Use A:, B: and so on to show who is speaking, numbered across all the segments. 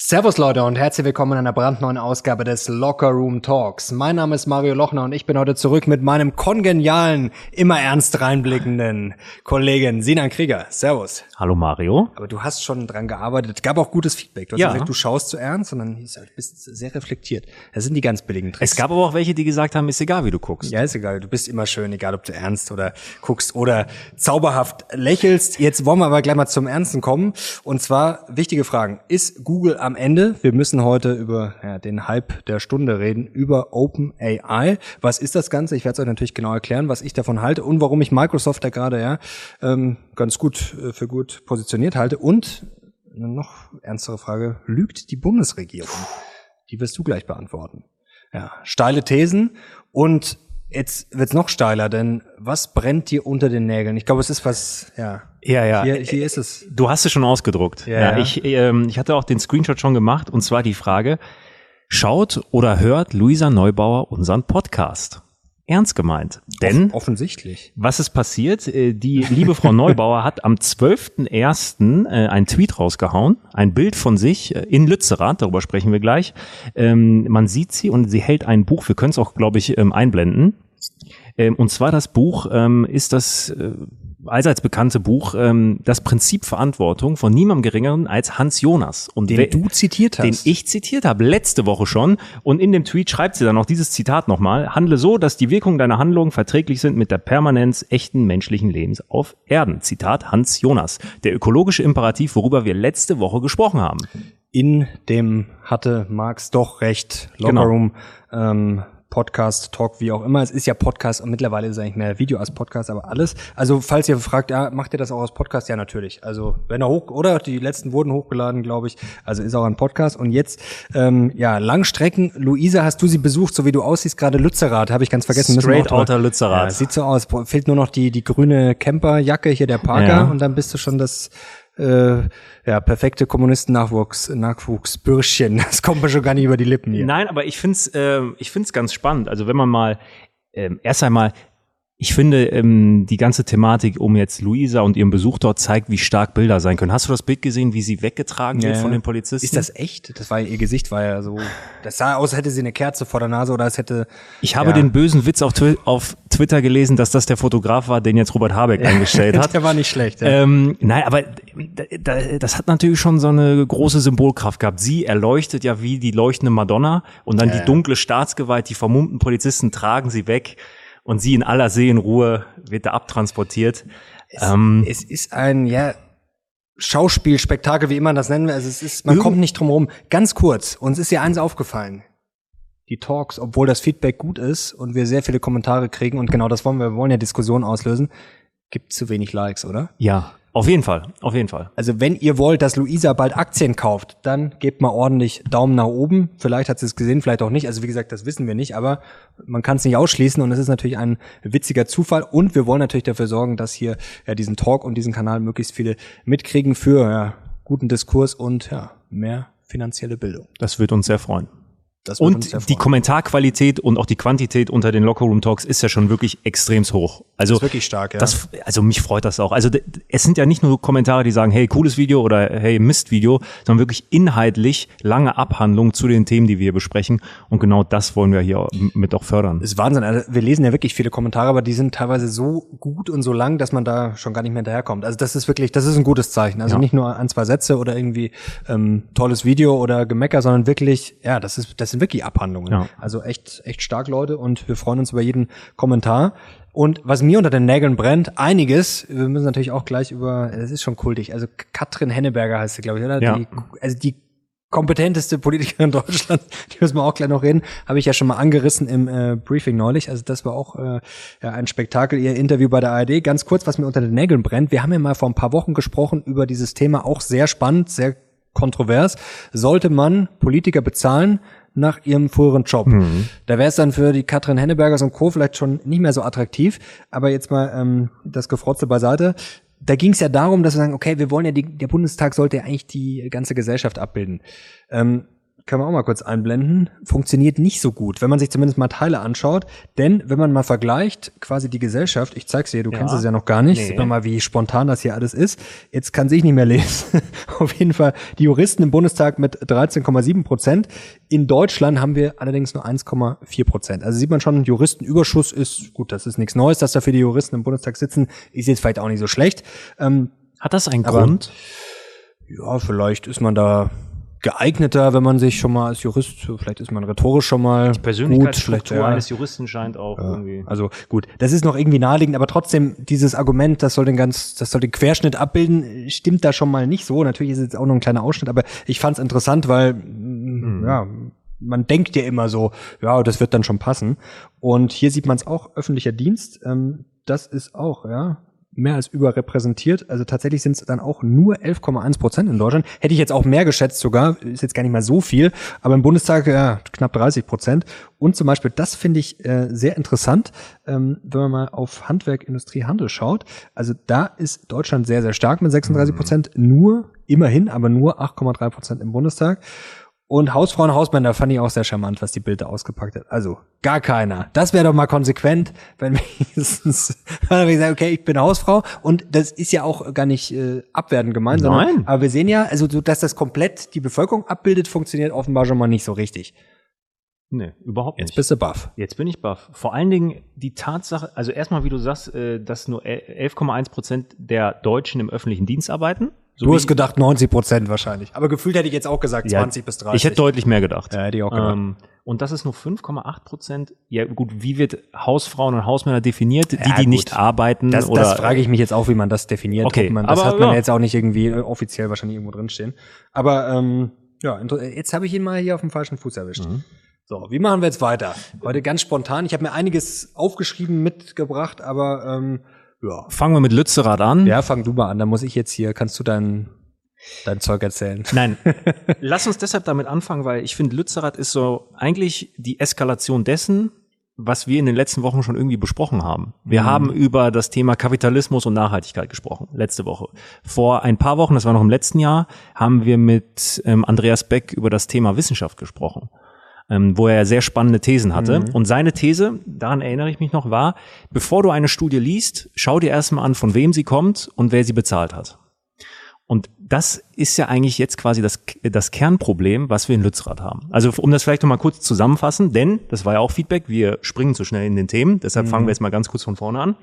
A: Servus Leute und herzlich willkommen in einer brandneuen Ausgabe des Locker Room Talks. Mein Name ist Mario Lochner und ich bin heute zurück mit meinem kongenialen, immer ernst reinblickenden Kollegen Sinan Krieger. Servus.
B: Hallo Mario.
A: Aber du hast schon dran gearbeitet. Gab auch gutes Feedback. Du hast
B: Ja.
A: gesagt, du schaust zu ernst, sondern du bist sehr reflektiert. Das sind die ganz billigen Tricks.
B: Es gab aber auch welche, die gesagt haben, ist egal, wie du guckst.
A: Ja, ist egal. Du bist immer schön, egal ob du ernst oder guckst oder zauberhaft lächelst. Jetzt wollen wir aber gleich mal zum Ernsten kommen. Und zwar wichtige Fragen. Ist Google am Ende? Wir müssen heute über ja, den Hype der Stunde reden, über OpenAI. Was ist das Ganze? Ich werde es euch natürlich genau erklären, was ich davon halte und warum ich Microsoft da gerade ja ähm, ganz gut äh, für gut positioniert halte. Und eine noch ernstere Frage, lügt die Bundesregierung? Die wirst du gleich beantworten. Ja, steile Thesen und jetzt wird's noch steiler, denn was brennt dir unter den Nägeln? Ich glaube, es ist was, ja.
B: Ja, ja.
A: Hier, hier ist es.
B: Du hast es schon ausgedruckt.
A: Ja, ja.
B: Ich, ähm, ich hatte auch den Screenshot schon gemacht und zwar die Frage, schaut oder hört Luisa Neubauer unseren Podcast? Ernst gemeint. Denn
A: Offensichtlich.
B: was ist passiert? Äh, Die liebe Frau Neubauer hat am 12.01. äh, einen Tweet rausgehauen, ein Bild von sich äh, in Lützerath, darüber sprechen wir gleich. Ähm, man sieht sie und sie hält ein Buch, wir können es auch, glaube ich, ähm, einblenden. Ähm, und zwar das Buch ist das allseits bekannte Buch ähm, Das Prinzip Verantwortung von niemandem Geringeren als Hans Jonas. Und
A: Den
B: wer-
A: du zitiert hast.
B: den ich zitiert habe, letzte Woche schon. Und in dem Tweet schreibt sie dann noch dieses Zitat nochmal. Handle so, dass die Wirkungen deiner Handlungen verträglich sind mit der Permanenz echten menschlichen Lebens auf Erden. Zitat Hans Jonas. Der ökologische Imperativ, worüber wir letzte Woche gesprochen haben.
A: in dem hatte Marx doch recht.
B: Genau.
A: Lockerroom, ähm, Podcast, Talk, wie auch immer. Es ist ja Podcast und mittlerweile ist es eigentlich mehr Video als Podcast, aber alles. Also falls ihr fragt, ja, macht ihr das auch als Podcast? Ja, natürlich. Also wenn er hoch, oder die letzten wurden hochgeladen, glaube ich. Also ist auch ein Podcast. Und jetzt, ähm, ja, Langstrecken. Luisa, hast du sie besucht, so wie du aussiehst, gerade Lützerath, habe ich ganz vergessen.
B: Straight outer Lützerath.
A: Ja, sieht so aus. Fehlt nur noch die, die grüne Camperjacke, hier der Parker,
B: Ja.
A: und dann bist du schon das äh, ja, perfekte Kommunisten-Nachwuchs, Nachwuchsbürschchen. Das kommt mir schon gar nicht über die Lippen hier.
B: Nein, aber ich find's, find's ganz spannend. Also wenn man mal, ähm, erst einmal, ich finde, ähm, die ganze Thematik um jetzt Luisa und ihren Besuch dort zeigt, wie stark Bilder sein können. Hast du das Bild gesehen, wie sie weggetragen wird
A: Ja.
B: von den Polizisten?
A: Ist das echt? Das war ihr Gesicht war ja so. Das sah aus, als hätte sie eine Kerze vor der Nase oder als hätte.
B: Ich habe
A: Ja.
B: den bösen Witz auf, Twi auf Twitter gelesen, dass das der Fotograf war, den jetzt Robert Habeck eingestellt hat.
A: Der war nicht schlecht. Ja.
B: Ähm, nein, aber da, da, das hat natürlich schon so eine große Symbolkraft gehabt. Sie erleuchtet ja wie die leuchtende Madonna und dann die dunkle Staatsgewalt, die vermummten Polizisten tragen sie weg und sie in aller Seelenruhe wird da abtransportiert. ähm,
A: es ist ein, ja, Schauspielspektakel, wie immer das nennen will. Also es ist, man kommt nicht drum herum. Ganz kurz, uns ist ja eins aufgefallen. Die Talks, obwohl das Feedback gut ist und wir sehr viele Kommentare kriegen und genau das wollen wir, wir wollen ja Diskussionen auslösen, gibt zu wenig Likes, oder?
B: ja, auf jeden Fall, auf jeden Fall.
A: Also wenn ihr wollt, dass Luisa bald Aktien kauft, dann gebt mal ordentlich Daumen nach oben. Vielleicht hat sie es gesehen, vielleicht auch nicht. Also wie gesagt, das wissen wir nicht, aber man kann es nicht ausschließen und es ist natürlich ein witziger Zufall. Und wir wollen natürlich dafür sorgen, dass hier ja diesen Talk und diesen Kanal möglichst viele mitkriegen für ja, guten Diskurs und ja, mehr finanzielle Bildung.
B: Das wird uns sehr freuen.
A: Das
B: Und die. Kommentarqualität und auch die Quantität unter den Lockerroom Talks ist ja schon wirklich extrem hoch. Also
A: ist wirklich stark, ja.
B: Das, also mich freut das auch. Also es sind ja nicht nur Kommentare, die sagen, hey, cooles Video oder hey, Mistvideo, sondern wirklich inhaltlich lange Abhandlungen zu den Themen, die wir hier besprechen. Und genau das wollen wir hier mit auch fördern.
A: ist Wahnsinn. Also wir lesen ja wirklich viele Kommentare, aber die sind teilweise so gut und so lang, dass man da schon gar nicht mehr hinterherkommt. Also das ist wirklich, das ist ein gutes Zeichen. Also
B: Ja.
A: nicht nur ein, zwei Sätze oder irgendwie ähm, tolles Video oder Gemecker, sondern wirklich, ja, das ist, das sind wirklich Abhandlungen.
B: Ja.
A: Also echt, echt stark, Leute. Und wir freuen uns über jeden Kommentar. Und was mir unter den Nägeln brennt, einiges, wir müssen natürlich auch gleich über, es ist schon kultig, also Katrin Henneberger heißt sie, glaube ich, oder?
B: Ja.
A: Die, also die kompetenteste Politikerin Deutschlands, die müssen wir auch gleich noch reden, habe ich ja schon mal angerissen im äh, Briefing neulich. Also das war auch äh, ja, ein Spektakel, ihr Interview bei der ARD. Ganz kurz, was mir unter den Nägeln brennt. Wir haben ja mal vor ein paar Wochen gesprochen über dieses Thema, auch sehr spannend, sehr kontrovers. Sollte man Politiker bezahlen nach ihrem früheren Job? Da wäre es dann für die Katrin Hennebergers und Co. vielleicht schon nicht mehr so attraktiv. Aber jetzt mal ähm, das Gefrotze beiseite da ging es ja darum, dass wir sagen, okay, wir wollen ja, die, der Bundestag sollte ja eigentlich die ganze Gesellschaft abbilden. Ähm, kann man auch mal kurz einblenden, funktioniert nicht so gut, wenn man sich zumindest mal Teile anschaut. Denn wenn man mal vergleicht, quasi die Gesellschaft, ich zeig's dir, du ja. kennst es ja noch gar nicht, nee. sieht man mal, wie spontan das hier alles ist. Jetzt kann sich nicht mehr lesen. Auf jeden Fall die Juristen im Bundestag mit 13,7 Prozent. In Deutschland haben wir allerdings nur 1,4 Prozent. Also sieht man schon, Juristenüberschuss ist, gut, das ist nichts Neues, dass da für die Juristen im Bundestag sitzen, ist jetzt vielleicht auch nicht so schlecht.
B: Ähm, Hat das einen Grund?
A: Ja, vielleicht ist man da geeigneter, wenn man sich schon mal als Jurist, vielleicht ist man rhetorisch schon mal
B: Die Persönlichkeitsstruktur gut, ja. eines Juristen scheint auch ja, irgendwie.
A: Also gut, das ist noch irgendwie naheliegend, aber trotzdem dieses Argument, das soll den ganz, das soll den Querschnitt abbilden, stimmt da schon mal nicht so. Natürlich ist es jetzt auch noch ein kleiner Ausschnitt, aber ich fand es interessant, weil mhm. ja, man denkt ja immer so, ja, das wird dann schon passen. Und hier sieht man es auch, öffentlicher Dienst, ähm, das ist auch, ja, mehr als überrepräsentiert. Also tatsächlich sind es dann auch nur 11,1 Prozent in Deutschland. Hätte ich jetzt auch mehr geschätzt sogar, ist jetzt gar nicht mal so viel, aber im Bundestag ja knapp 30 Prozent. Und zum Beispiel, das finde ich äh, sehr interessant, ähm, wenn man mal auf Handwerk, Industrie, Handel schaut. Also da ist Deutschland sehr, sehr stark mit 36 Prozent, nur immerhin, aber nur 8,3 Prozent im Bundestag. Und Hausfrauen, Hausmänner fand ich auch sehr charmant, was die Bilder ausgepackt hat. Also gar keiner. Das wäre doch mal konsequent, wenn wenigstens wenn ich sage, okay, ich bin Hausfrau und das ist ja auch gar nicht äh, abwertend gemeint, sondern Nein. aber wir sehen ja, also so, dass das komplett die Bevölkerung abbildet, funktioniert offenbar schon mal nicht so richtig.
B: Nee, überhaupt
A: nicht. Jetzt bist du baff.
B: Jetzt bin ich baff. Vor allen Dingen die Tatsache, also erstmal, wie du sagst, äh, dass nur 11,1 Prozent der Deutschen im öffentlichen Dienst arbeiten.
A: So du hast gedacht 90 Prozent wahrscheinlich. Aber gefühlt hätte ich jetzt auch gesagt ja, 20 bis 30.
B: Ich hätte deutlich mehr gedacht.
A: Ja, hätte ich auch gedacht. Ähm,
B: und das ist nur 5,8 Prozent. Ja gut, wie wird Hausfrauen und Hausmänner definiert? Die, ja, die nicht arbeiten?
A: Das,
B: oder?
A: das frage ich mich jetzt auch, wie man das definiert.
B: Okay,
A: man, das aber, hat man ja. jetzt auch nicht irgendwie äh, offiziell wahrscheinlich irgendwo drinstehen. Aber ähm, ja, jetzt habe ich ihn mal hier auf dem falschen Fuß erwischt. Mhm. So, wie machen wir jetzt weiter? Heute ganz spontan. Ich habe mir einiges aufgeschrieben, mitgebracht, aber ähm,
B: ja. Fangen wir mit Lützerath an.
A: Ja, fang du mal an. Dann muss ich jetzt hier, kannst du deinen dein Zeug erzählen.
B: Nein, lass uns deshalb damit anfangen, weil ich finde, Lützerath ist so eigentlich die Eskalation dessen, was wir in den letzten Wochen schon irgendwie besprochen haben. Wir mhm. haben über das Thema Kapitalismus und Nachhaltigkeit gesprochen, letzte Woche. Vor ein paar Wochen, das war noch im letzten Jahr, haben wir mit ähm, Andreas Beck über das Thema Wissenschaft gesprochen. Ähm, wo er sehr spannende Thesen hatte. Mhm. Und seine These, daran erinnere ich mich noch, war, bevor du eine Studie liest, schau dir erstmal an, von wem sie kommt und wer sie bezahlt hat. Und das ist ja eigentlich jetzt quasi das, das Kernproblem, was wir in Lützerath haben. Also um das vielleicht nochmal kurz zusammenfassen, denn das war ja auch Feedback, wir springen zu schnell in den Themen, deshalb mhm. fangen wir jetzt mal ganz kurz von vorne an.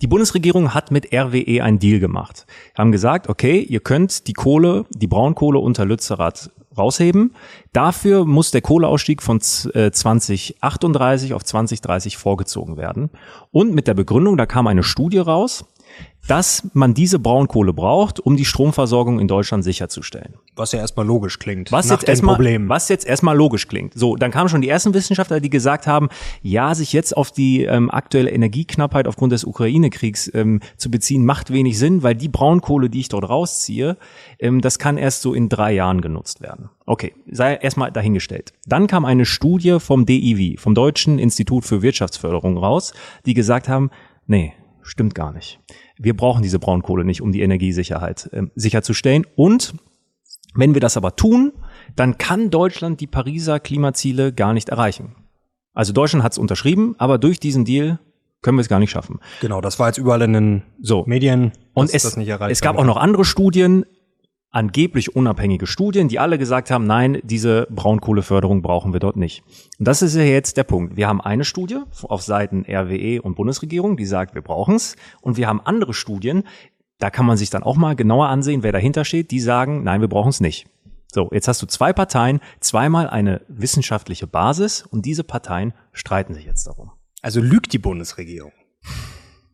B: Die Bundesregierung hat mit RWE einen Deal gemacht. Haben gesagt, okay, ihr könnt die Kohle, die Braunkohle unter Lützerath rausheben. Dafür muss der Kohleausstieg von 2038 äh, auf 2030 vorgezogen werden. Und mit der Begründung, da kam eine Studie raus, dass man diese Braunkohle braucht, um die Stromversorgung in Deutschland sicherzustellen.
A: Was ja erstmal logisch klingt.
B: Was jetzt erstmal, Problem. was jetzt erstmal logisch klingt. So, dann kamen schon die ersten Wissenschaftler, die gesagt haben, ja, sich jetzt auf die ähm, aktuelle Energieknappheit aufgrund des Ukraine-Kriegs ähm, zu beziehen, macht wenig Sinn, weil die Braunkohle, die ich dort rausziehe, ähm, das kann erst so in drei Jahren genutzt werden. Okay, sei erstmal dahingestellt. Dann kam eine Studie vom DIW, vom Deutschen Institut für Wirtschaftsförderung raus, die gesagt haben, nee, stimmt gar nicht wir brauchen diese Braunkohle nicht, um die Energiesicherheit äh, sicherzustellen. Und wenn wir das aber tun, dann kann Deutschland die Pariser Klimaziele gar nicht erreichen. Also Deutschland hat es unterschrieben, aber durch diesen Deal können wir es gar nicht schaffen.
A: Genau, das war jetzt überall in den so. Medien.
B: Und es, es gab auch noch andere Studien, angeblich unabhängige Studien, die alle gesagt haben, nein, diese Braunkohleförderung brauchen wir dort nicht. Und das ist ja jetzt der Punkt. Wir haben eine Studie auf Seiten RWE und Bundesregierung, die sagt, wir brauchen es. Und wir haben andere Studien, da kann man sich dann auch mal genauer ansehen, wer dahinter steht, die sagen, nein, wir brauchen es nicht. So, jetzt hast du zwei Parteien, zweimal eine wissenschaftliche Basis und diese Parteien streiten sich jetzt darum.
A: Also lügt die Bundesregierung.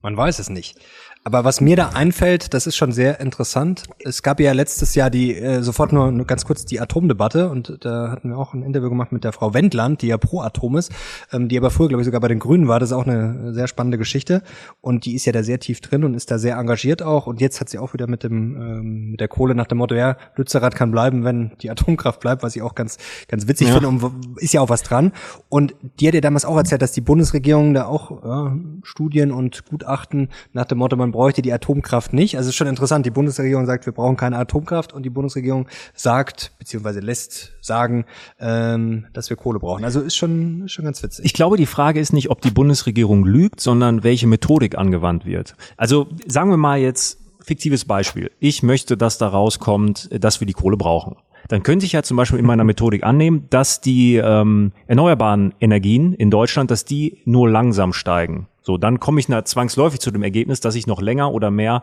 A: Man weiß es nicht. Aber was mir da einfällt, das ist schon sehr interessant. Es gab ja letztes Jahr die, äh, sofort nur, nur ganz kurz die Atomdebatte und da hatten wir auch ein Interview gemacht mit der Frau Wendland, die ja pro Atom ist, ähm, die aber früher, glaube ich, sogar bei den Grünen war. Das ist auch eine sehr spannende Geschichte und die ist ja da sehr tief drin und ist da sehr engagiert auch und jetzt hat sie auch wieder mit dem, ähm, mit der Kohle nach dem Motto, ja, Lützerath kann bleiben, wenn die Atomkraft bleibt, was ich auch ganz, ganz witzig ja. finde und ist ja auch was dran. Und die hat ja damals auch erzählt, dass die Bundesregierung da auch ja, Studien und Gutachten nach dem Motto, man bräuchte die Atomkraft nicht. Also ist schon interessant, die Bundesregierung sagt, wir brauchen keine Atomkraft und die Bundesregierung sagt, beziehungsweise lässt sagen, ähm, dass wir Kohle brauchen. Also ist schon, schon ganz witzig.
B: Ich glaube, die Frage ist nicht, ob die Bundesregierung lügt, sondern welche Methodik angewandt wird. Also sagen wir mal jetzt, fiktives Beispiel. Ich möchte, dass da rauskommt, dass wir die Kohle brauchen dann könnte ich ja zum Beispiel in meiner Methodik annehmen, dass die ähm, erneuerbaren Energien in Deutschland, dass die nur langsam steigen. So, dann komme ich na, zwangsläufig zu dem Ergebnis, dass ich noch länger oder mehr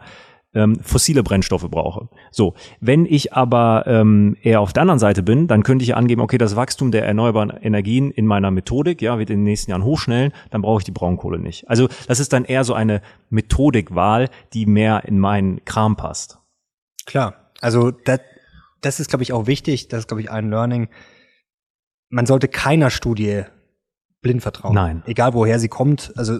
B: ähm, fossile Brennstoffe brauche. So, wenn ich aber ähm, eher auf der anderen Seite bin, dann könnte ich ja angeben, okay, das Wachstum der erneuerbaren Energien in meiner Methodik, ja, wird in den nächsten Jahren hochschnellen, dann brauche ich die Braunkohle nicht. Also das ist dann eher so eine Methodikwahl, die mehr in meinen Kram passt.
A: Klar, also das, das ist, glaube ich, auch wichtig, das ist, glaube ich, ein Learning. Man sollte keiner Studie blind vertrauen.
B: Nein.
A: Egal woher sie kommt, also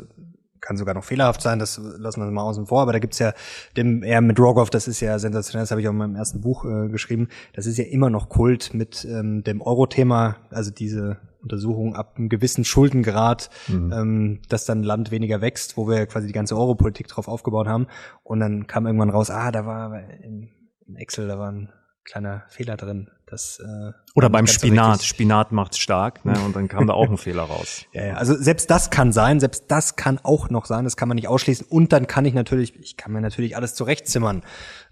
A: kann sogar noch fehlerhaft sein, das lassen wir mal außen vor, aber da gibt's ja dem eher mit Rogoff, das ist ja sensationell, das habe ich auch in meinem ersten Buch äh, geschrieben, das ist ja immer noch Kult mit ähm, dem Euro-Thema, also diese Untersuchung ab einem gewissen Schuldengrad, mhm. ähm, dass dann Land weniger wächst, wo wir quasi die ganze Euro-Politik drauf aufgebaut haben und dann kam irgendwann raus, ah, da war in, Excel, da waren kleiner Fehler drin. Das,
B: äh, Oder beim Spinat. So Spinat macht stark, ne? Und dann kam da auch ein Fehler raus.
A: Ja, ja, also selbst das kann sein, selbst das kann auch noch sein, das kann man nicht ausschließen. Und dann kann ich natürlich, ich kann mir natürlich alles zurechtzimmern.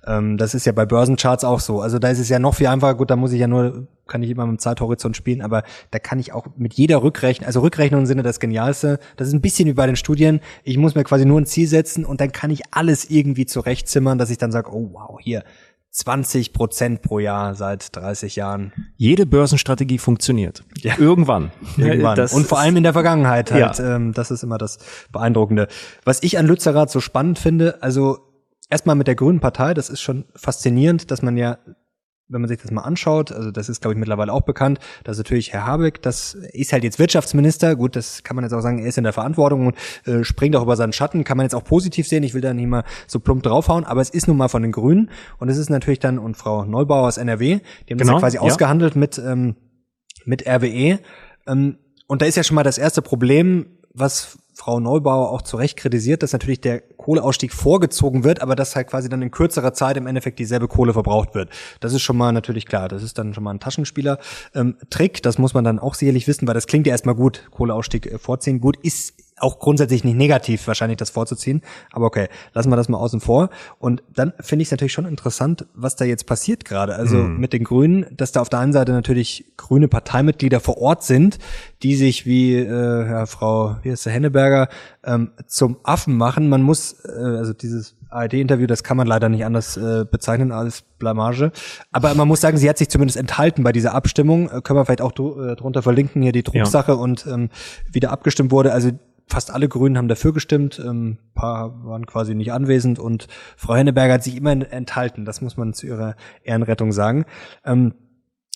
A: Ähm, das ist ja bei Börsencharts auch so. Also da ist es ja noch viel einfacher. Gut, da muss ich ja nur, kann ich immer mit dem Zeithorizont spielen, aber da kann ich auch mit jeder Rückrechnung, also Rückrechnung im Sinne das Genialste. Das ist ein bisschen wie bei den Studien. Ich muss mir quasi nur ein Ziel setzen und dann kann ich alles irgendwie zurechtzimmern, dass ich dann sage, oh wow, hier 20 Prozent pro Jahr seit 30 Jahren.
B: Jede Börsenstrategie funktioniert. Ja. Irgendwann.
A: Irgendwann. Das Und vor allem in der Vergangenheit halt. Ja. Ähm, das ist immer das Beeindruckende. Was ich an Lützerath so spannend finde, also erstmal mit der Grünen Partei, das ist schon faszinierend, dass man ja wenn man sich das mal anschaut, also das ist, glaube ich, mittlerweile auch bekannt, dass natürlich Herr Habeck, das ist halt jetzt Wirtschaftsminister, gut, das kann man jetzt auch sagen, er ist in der Verantwortung und äh, springt auch über seinen Schatten, kann man jetzt auch positiv sehen, ich will da nicht mal so plump draufhauen, aber es ist nun mal von den Grünen und es ist natürlich dann, und Frau Neubauer aus NRW, die haben genau, das ja genau, quasi ja. ausgehandelt mit, ähm, mit RWE ähm, und da ist ja schon mal das erste Problem, was Frau Neubauer auch zu Recht kritisiert, dass natürlich der Kohleausstieg vorgezogen wird, aber dass halt quasi dann in kürzerer Zeit im Endeffekt dieselbe Kohle verbraucht wird. Das ist schon mal natürlich klar. Das ist dann schon mal ein Taschenspieler-Trick. Ähm, das muss man dann auch sicherlich wissen, weil das klingt ja erstmal gut. Kohleausstieg äh, vorziehen. Gut, ist auch grundsätzlich nicht negativ, wahrscheinlich das vorzuziehen. Aber okay, lassen wir das mal außen vor. Und dann finde ich es natürlich schon interessant, was da jetzt passiert gerade. Also mhm. mit den Grünen, dass da auf der einen Seite natürlich grüne Parteimitglieder vor Ort sind, die sich wie äh, ja, Frau, wie ist der Henneberger, ähm, zum Affen machen. Man muss, äh, also dieses ARD-Interview, das kann man leider nicht anders äh, bezeichnen als Blamage. Aber man muss sagen, sie hat sich zumindest enthalten bei dieser Abstimmung. Äh, können wir vielleicht auch äh, drunter verlinken, hier die Drucksache ja. und ähm, wieder abgestimmt wurde. Also fast alle Grünen haben dafür gestimmt, ähm, paar waren quasi nicht anwesend und Frau Henneberger hat sich immer enthalten, das muss man zu ihrer Ehrenrettung sagen. Ähm,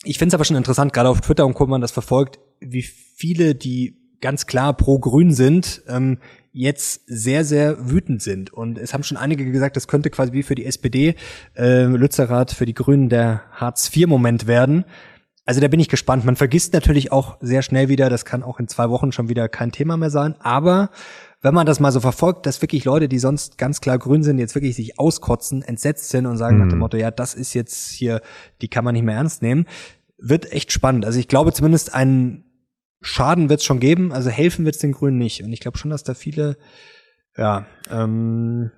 A: ich finde es aber schon interessant, gerade auf Twitter und Co. man das verfolgt, wie viele, die ganz klar pro Grün sind, ähm, jetzt sehr, sehr wütend sind. Und es haben schon einige gesagt, das könnte quasi wie für die SPD, äh, Lützerath, für die Grünen der Hartz-IV-Moment werden. Also da bin ich gespannt. Man vergisst natürlich auch sehr schnell wieder, das kann auch in zwei Wochen schon wieder kein Thema mehr sein. Aber wenn man das mal so verfolgt, dass wirklich Leute, die sonst ganz klar grün sind, jetzt wirklich sich auskotzen, entsetzt sind und sagen mhm. nach dem mhm. Motto, ja, das ist jetzt hier, die kann man nicht mehr ernst nehmen, wird echt spannend. Also ich glaube zumindest einen Schaden wird es schon geben, also helfen wird es den Grünen nicht. Und ich glaube schon, dass da viele, ja, ähm,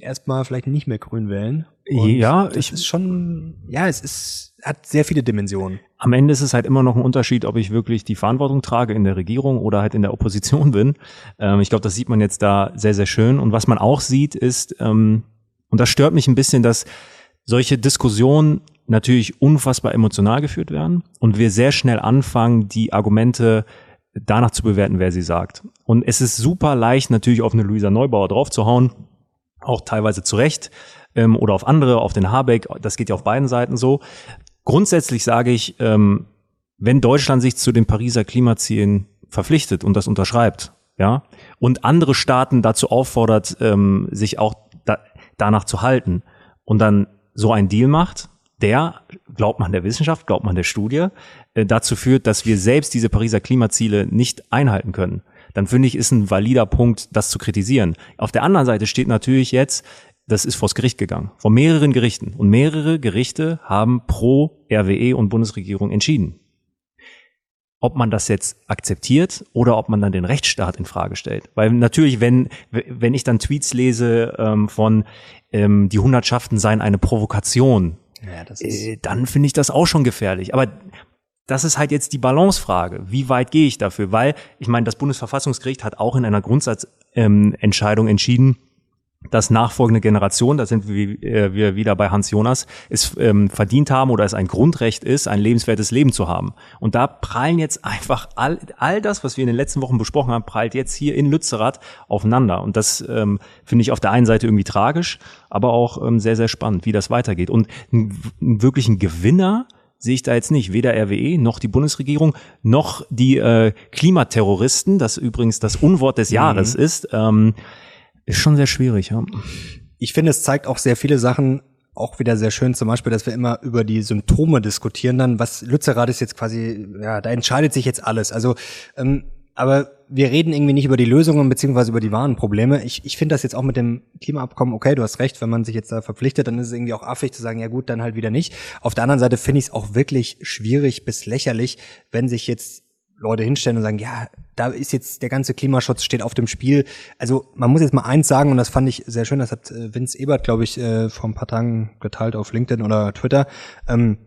A: erstmal vielleicht nicht mehr grün wählen.
B: Und ja,
A: ich ist schon, ja, es ist, hat sehr viele Dimensionen.
B: Am Ende ist es halt immer noch ein Unterschied, ob ich wirklich die Verantwortung trage in der Regierung oder halt in der Opposition bin. Ähm, ich glaube, das sieht man jetzt da sehr, sehr schön. Und was man auch sieht, ist, ähm, und das stört mich ein bisschen, dass solche Diskussionen natürlich unfassbar emotional geführt werden und wir sehr schnell anfangen, die Argumente danach zu bewerten, wer sie sagt. Und es ist super leicht, natürlich auf eine Luisa Neubauer draufzuhauen, auch teilweise zu Recht, ähm, oder auf andere, auf den Habeck. Das geht ja auf beiden Seiten so. Grundsätzlich sage ich, ähm, wenn Deutschland sich zu den Pariser Klimazielen verpflichtet und das unterschreibt, ja, und andere Staaten dazu auffordert, ähm, sich auch da, danach zu halten und dann so ein Deal macht, der, glaubt man der Wissenschaft, glaubt man der Studie, äh, dazu führt, dass wir selbst diese Pariser Klimaziele nicht einhalten können dann finde ich, ist ein valider Punkt, das zu kritisieren. Auf der anderen Seite steht natürlich jetzt, das ist vors Gericht gegangen, vor mehreren Gerichten. Und mehrere Gerichte haben pro RWE und Bundesregierung entschieden. Ob man das jetzt akzeptiert oder ob man dann den Rechtsstaat in Frage stellt. Weil natürlich, wenn, wenn ich dann Tweets lese ähm, von ähm, die Hundertschaften seien eine Provokation, ja, äh, dann finde ich das auch schon gefährlich. Aber das ist halt jetzt die Balancefrage. Wie weit gehe ich dafür? Weil, ich meine, das Bundesverfassungsgericht hat auch in einer Grundsatzentscheidung ähm, entschieden, dass nachfolgende Generationen, da sind wir, äh, wir wieder bei Hans Jonas, es ähm, verdient haben oder es ein Grundrecht ist, ein lebenswertes Leben zu haben. Und da prallen jetzt einfach all, all das, was wir in den letzten Wochen besprochen haben, prallt jetzt hier in Lützerath aufeinander. Und das ähm, finde ich auf der einen Seite irgendwie tragisch, aber auch ähm, sehr, sehr spannend, wie das weitergeht. Und einen wirklichen Gewinner sehe ich da jetzt nicht. Weder RWE noch die Bundesregierung noch die äh, Klimaterroristen, das übrigens das Unwort des Jahres mhm. ist. Ähm, ist schon sehr schwierig, ja.
A: Ich finde, es zeigt auch sehr viele Sachen auch wieder sehr schön, zum Beispiel, dass wir immer über die Symptome diskutieren, dann, was Lützerath ist jetzt quasi, ja, da entscheidet sich jetzt alles. Also, ähm, aber wir reden irgendwie nicht über die Lösungen beziehungsweise über die wahren Probleme. Ich, ich finde das jetzt auch mit dem Klimaabkommen, okay, du hast recht, wenn man sich jetzt da verpflichtet, dann ist es irgendwie auch affig zu sagen, ja gut, dann halt wieder nicht. Auf der anderen Seite finde ich es auch wirklich schwierig bis lächerlich, wenn sich jetzt Leute hinstellen und sagen, ja, da ist jetzt der ganze Klimaschutz steht auf dem Spiel. Also man muss jetzt mal eins sagen und das fand ich sehr schön, das hat äh, Vince Ebert, glaube ich, äh, vor ein paar Tagen geteilt auf LinkedIn oder Twitter. Ähm,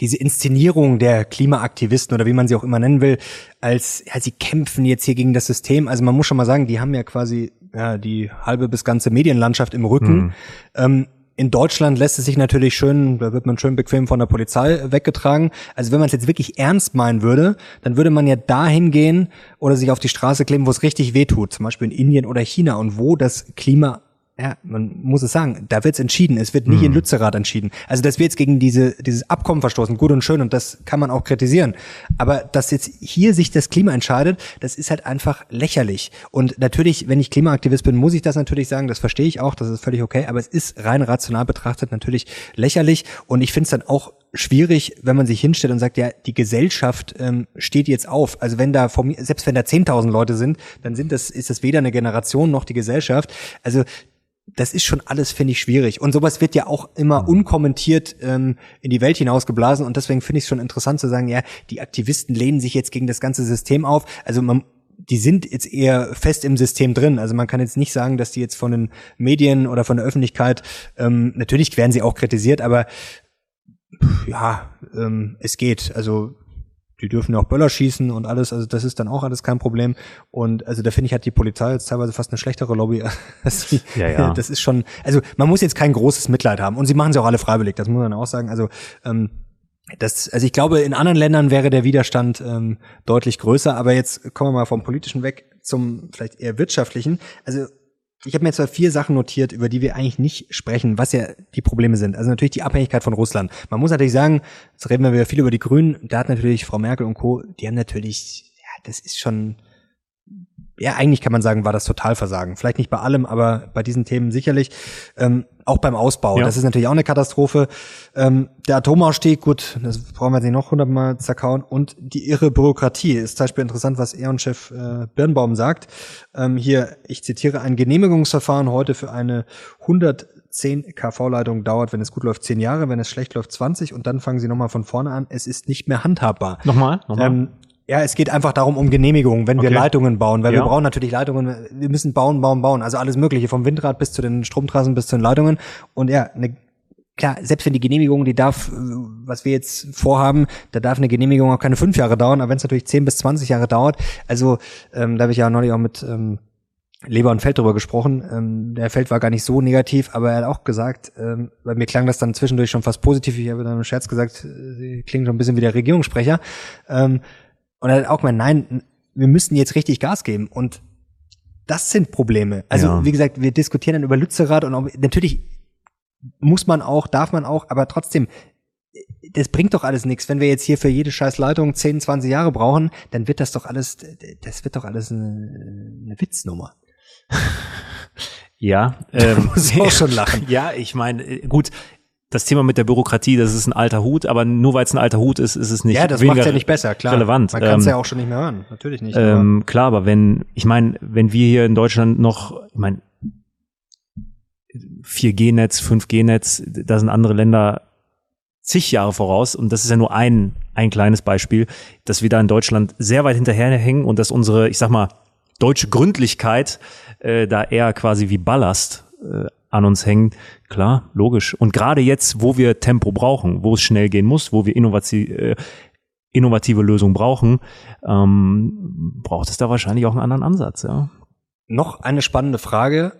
A: diese Inszenierung der Klimaaktivisten oder wie man sie auch immer nennen will, als ja, sie kämpfen jetzt hier gegen das System. Also man muss schon mal sagen, die haben ja quasi ja, die halbe bis ganze Medienlandschaft im Rücken. Mhm. Ähm, in Deutschland lässt es sich natürlich schön, da wird man schön bequem von der Polizei weggetragen. Also wenn man es jetzt wirklich ernst meinen würde, dann würde man ja dahin gehen oder sich auf die Straße kleben, wo es richtig wehtut, zum Beispiel in Indien oder China und wo das Klima ja, man muss es sagen, da wird's entschieden. Es wird nicht hm. in Lützerath entschieden. Also, dass wir jetzt gegen diese, dieses Abkommen verstoßen, gut und schön, und das kann man auch kritisieren. Aber dass jetzt hier sich das Klima entscheidet, das ist halt einfach lächerlich. Und natürlich, wenn ich Klimaaktivist bin, muss ich das natürlich sagen, das verstehe ich auch, das ist völlig okay, aber es ist rein rational betrachtet natürlich lächerlich. Und ich finde es dann auch schwierig, wenn man sich hinstellt und sagt, ja, die Gesellschaft ähm, steht jetzt auf. Also wenn da vor mir, selbst wenn da 10.000 Leute sind, dann sind das, ist das weder eine Generation noch die Gesellschaft. Also das ist schon alles, finde ich, schwierig. Und sowas wird ja auch immer mhm. unkommentiert ähm, in die Welt hinausgeblasen. Und deswegen finde ich es schon interessant zu sagen, ja, die Aktivisten lehnen sich jetzt gegen das ganze System auf. Also man, die sind jetzt eher fest im System drin. Also man kann jetzt nicht sagen, dass die jetzt von den Medien oder von der Öffentlichkeit, ähm, natürlich werden sie auch kritisiert, aber ja, ähm, es geht. Also die dürfen ja auch Böller schießen und alles, also das ist dann auch alles kein Problem. Und also da finde ich, hat die Polizei jetzt teilweise fast eine schlechtere Lobby als die. Ja, ja. Das ist schon, also man muss jetzt kein großes Mitleid haben. Und sie machen es auch alle freiwillig, das muss man auch sagen. Also ähm, das, also ich glaube, in anderen Ländern wäre der Widerstand ähm, deutlich größer, aber jetzt kommen wir mal vom politischen weg zum vielleicht eher wirtschaftlichen. Also ich habe mir jetzt vier Sachen notiert, über die wir eigentlich nicht sprechen, was ja die Probleme sind. Also natürlich die Abhängigkeit von Russland. Man muss natürlich sagen, jetzt reden wir wieder viel über die Grünen, da hat natürlich Frau Merkel und Co., die haben natürlich, ja, das ist schon, ja, eigentlich kann man sagen, war das Totalversagen. Vielleicht nicht bei allem, aber bei diesen Themen sicherlich. Ähm, auch beim Ausbau. Ja. Das ist natürlich auch eine Katastrophe. Ähm, der Atomausstieg, gut, das brauchen wir nicht noch hundertmal zerkauen. Und die irre Bürokratie ist zum Beispiel interessant, was E.ON-Chef äh, Birnbaum sagt. Ähm, hier, ich zitiere, ein Genehmigungsverfahren heute für eine 110 kV-Leitung dauert, wenn es gut läuft, 10 Jahre, wenn es schlecht läuft, 20 und dann fangen sie nochmal von vorne an. Es ist nicht mehr handhabbar.
B: Nochmal? nochmal? Ähm,
A: ja, es geht einfach darum, um Genehmigungen, wenn okay. wir Leitungen bauen, weil ja. wir brauchen natürlich Leitungen, wir müssen bauen, bauen, bauen, also alles mögliche, vom Windrad bis zu den Stromtrassen bis zu den Leitungen und ja, eine klar, selbst wenn die Genehmigung, die darf, was wir jetzt vorhaben, da darf eine Genehmigung auch keine fünf Jahre dauern, aber wenn es natürlich zehn bis zwanzig Jahre dauert, also ähm, da habe ich ja neulich auch mit ähm, Leber und Feld drüber gesprochen. Ähm, der Feld war gar nicht so negativ, aber er hat auch gesagt, ähm, bei mir klang das dann zwischendurch schon fast positiv. Ich habe dann im Scherz gesagt, äh, sie klingen schon ein bisschen wie der Regierungssprecher. Ähm, und er hat auch gemeint, nein, wir müssen jetzt richtig Gas geben. Und das sind Probleme. Also, ja. wie gesagt, wir diskutieren dann über Lützerath und auch, natürlich muss man auch, darf man auch, aber trotzdem, das bringt doch alles nichts. Wenn wir jetzt hier für jede scheiß Leitung 10, 20 Jahre brauchen, dann wird das doch alles, das wird doch alles eine, eine Witznummer.
B: Ja,
A: ähm, muss auch schon lachen.
B: Ja, ich meine, gut, das Thema mit der Bürokratie, das ist ein alter Hut, aber nur weil es ein alter Hut ist, ist es nicht
A: Ja, das macht ja nicht besser, klar.
B: relevant.
A: Man kann es
B: Ähm,
A: ja auch schon nicht mehr hören, natürlich nicht.
B: ähm, klar, aber wenn, ich meine, wenn wir hier in Deutschland noch, ich meine, 4G-Netz, 5G-Netz, da sind andere Länder zig Jahre voraus und das ist ja nur ein, ein kleines Beispiel, dass wir da in Deutschland sehr weit hinterherhängen und dass unsere, ich sag mal, deutsche Gründlichkeit äh, da eher quasi wie Ballast äh, an uns hängt. Klar, logisch. Und gerade jetzt, wo wir Tempo brauchen, wo es schnell gehen muss, wo wir innovativ, äh, innovative Lösungen brauchen, ähm, braucht es da wahrscheinlich auch einen anderen Ansatz, ja.
A: Noch eine spannende Frage.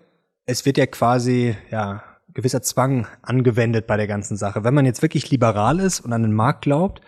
A: Es wird ja quasi, ja, gewisser Zwang angewendet bei der ganzen Sache. Wenn man jetzt wirklich liberal ist und an den Markt glaubt,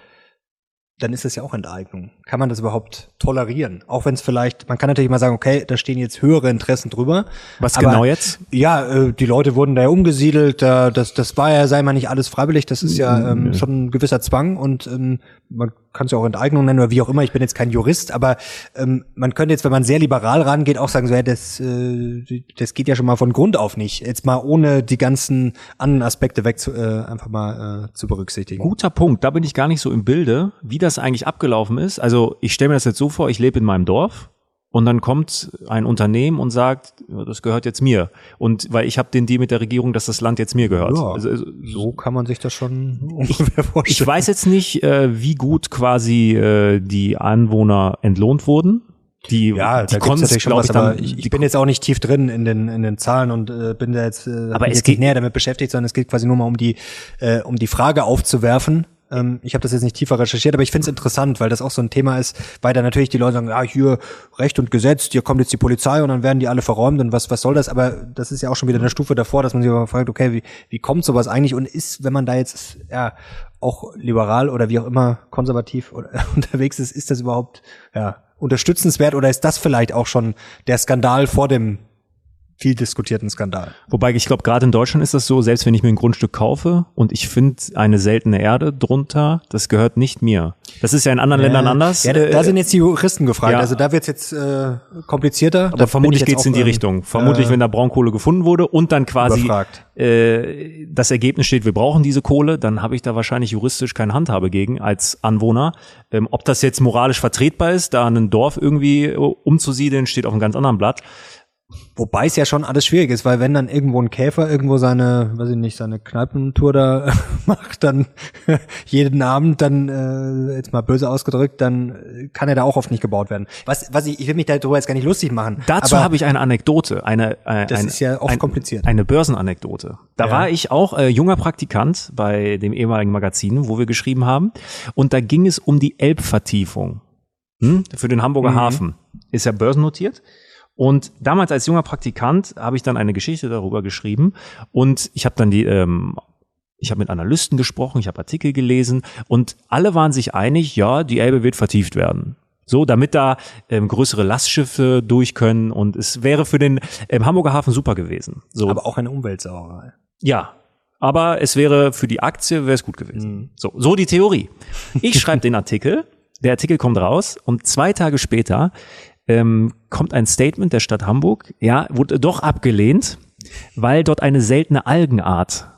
A: dann ist das ja auch Enteignung. Kann man das überhaupt tolerieren? Auch wenn es vielleicht, man kann natürlich mal sagen, okay, da stehen jetzt höhere Interessen drüber.
B: Was
A: Aber
B: genau jetzt?
A: Ja, äh, die Leute wurden da ja umgesiedelt, äh, das, das war ja, sei mal nicht alles freiwillig, das ist ja ähm, schon ein gewisser Zwang und ähm, man kann es ja auch Enteignung nennen oder wie auch immer, ich bin jetzt kein Jurist, aber ähm, man könnte jetzt, wenn man sehr liberal rangeht, auch sagen, so, ja, das, äh, das geht ja schon mal von Grund auf nicht. Jetzt mal ohne die ganzen anderen Aspekte weg zu, äh, einfach mal äh, zu berücksichtigen.
B: Guter Punkt. Da bin ich gar nicht so im Bilde, wie das eigentlich abgelaufen ist. Also ich stelle mir das jetzt so vor, ich lebe in meinem Dorf und dann kommt ein Unternehmen und sagt, das gehört jetzt mir. Und weil ich habe den Deal mit der Regierung, dass das Land jetzt mir gehört.
A: Ja,
B: Also, also,
A: so kann man sich das schon ungefähr vorstellen.
B: ich weiß jetzt nicht, äh, wie gut quasi äh, die Anwohner entlohnt wurden. Die,
A: Ja,
B: die konnten
A: natürlich schon was,
B: ich,
A: aber
B: dann,
A: ich, ich bin jetzt auch nicht tief drin in den in den Zahlen und äh, bin da jetzt, äh,
B: Aber es
A: jetzt
B: geht-
A: nicht näher damit beschäftigt, sondern es geht quasi nur mal um die äh, um die Frage aufzuwerfen. Ähm, ich habe das jetzt nicht tiefer recherchiert, aber ich finde es interessant, weil das auch so ein Thema ist, weil da natürlich die Leute sagen, ja, hier Recht und Gesetz, hier kommt jetzt die Polizei und dann werden die alle verräumt und was was soll das? Aber das ist ja auch schon wieder eine Stufe davor, dass man sich aber fragt, okay, wie wie kommt sowas eigentlich und ist, wenn man da jetzt ja auch liberal oder wie auch immer konservativ oder, unterwegs ist, ist das überhaupt ja unterstützenswert oder ist das vielleicht auch schon der Skandal vor dem viel diskutierten Skandal?
B: Wobei ich glaube, gerade in Deutschland ist das so, selbst wenn ich mir ein Grundstück kaufe und ich finde eine seltene Erde drunter, das gehört nicht mir. Das ist ja in anderen Ländern anders.
A: Ja, da,
B: Äh,
A: da sind jetzt die Juristen gefragt.
B: ja.
A: Also da wird's jetzt äh, komplizierter.
B: aber vermutlich geht's in die
A: ähm,
B: Richtung. Vermutlich, wenn da Braunkohle gefunden wurde und dann quasi
A: überfragt.
B: äh, das Ergebnis steht, wir brauchen diese Kohle, dann habe ich da wahrscheinlich juristisch keine Handhabe gegen als Anwohner. Ähm, ob das jetzt moralisch vertretbar ist, da ein Dorf irgendwie äh, umzusiedeln, steht auf einem ganz anderen Blatt.
A: Wobei es ja schon alles schwierig ist, weil wenn dann irgendwo ein Käfer irgendwo seine, weiß ich nicht, seine Kneipentour da macht, dann jeden Abend, dann äh, jetzt mal böse ausgedrückt, dann kann er da auch oft nicht gebaut werden. Was, was ich, ich will mich darüber jetzt gar nicht lustig machen.
B: Dazu habe ich eine Anekdote, eine äh,
A: Das
B: ein,
A: ist ja oft
B: ein,
A: kompliziert.
B: Eine Börsenanekdote. Da
A: Ja.
B: war ich auch äh, junger Praktikant bei dem ehemaligen Magazin, wo wir geschrieben haben, und da ging es um die Elbvertiefung hm? für den Hamburger
A: Mhm.
B: Hafen. Ist ja börsennotiert. Und damals als junger Praktikant habe ich dann eine Geschichte darüber geschrieben und ich habe dann die ähm, ich habe mit Analysten gesprochen, ich habe Artikel gelesen und alle waren sich einig, ja, die Elbe wird vertieft werden. So, damit da ähm, größere Lastschiffe durch können und es wäre für den ähm, Hamburger Hafen super gewesen. So,
A: aber auch eine Umweltsauerei.
B: ja, aber es wäre für die Aktie wäre es gut gewesen. So, so die Theorie. Ich schreibe den Artikel, der Artikel kommt raus und zwei Tage später ähm, kommt ein Statement der Stadt Hamburg, ja, wurde doch abgelehnt, weil dort eine seltene Algenart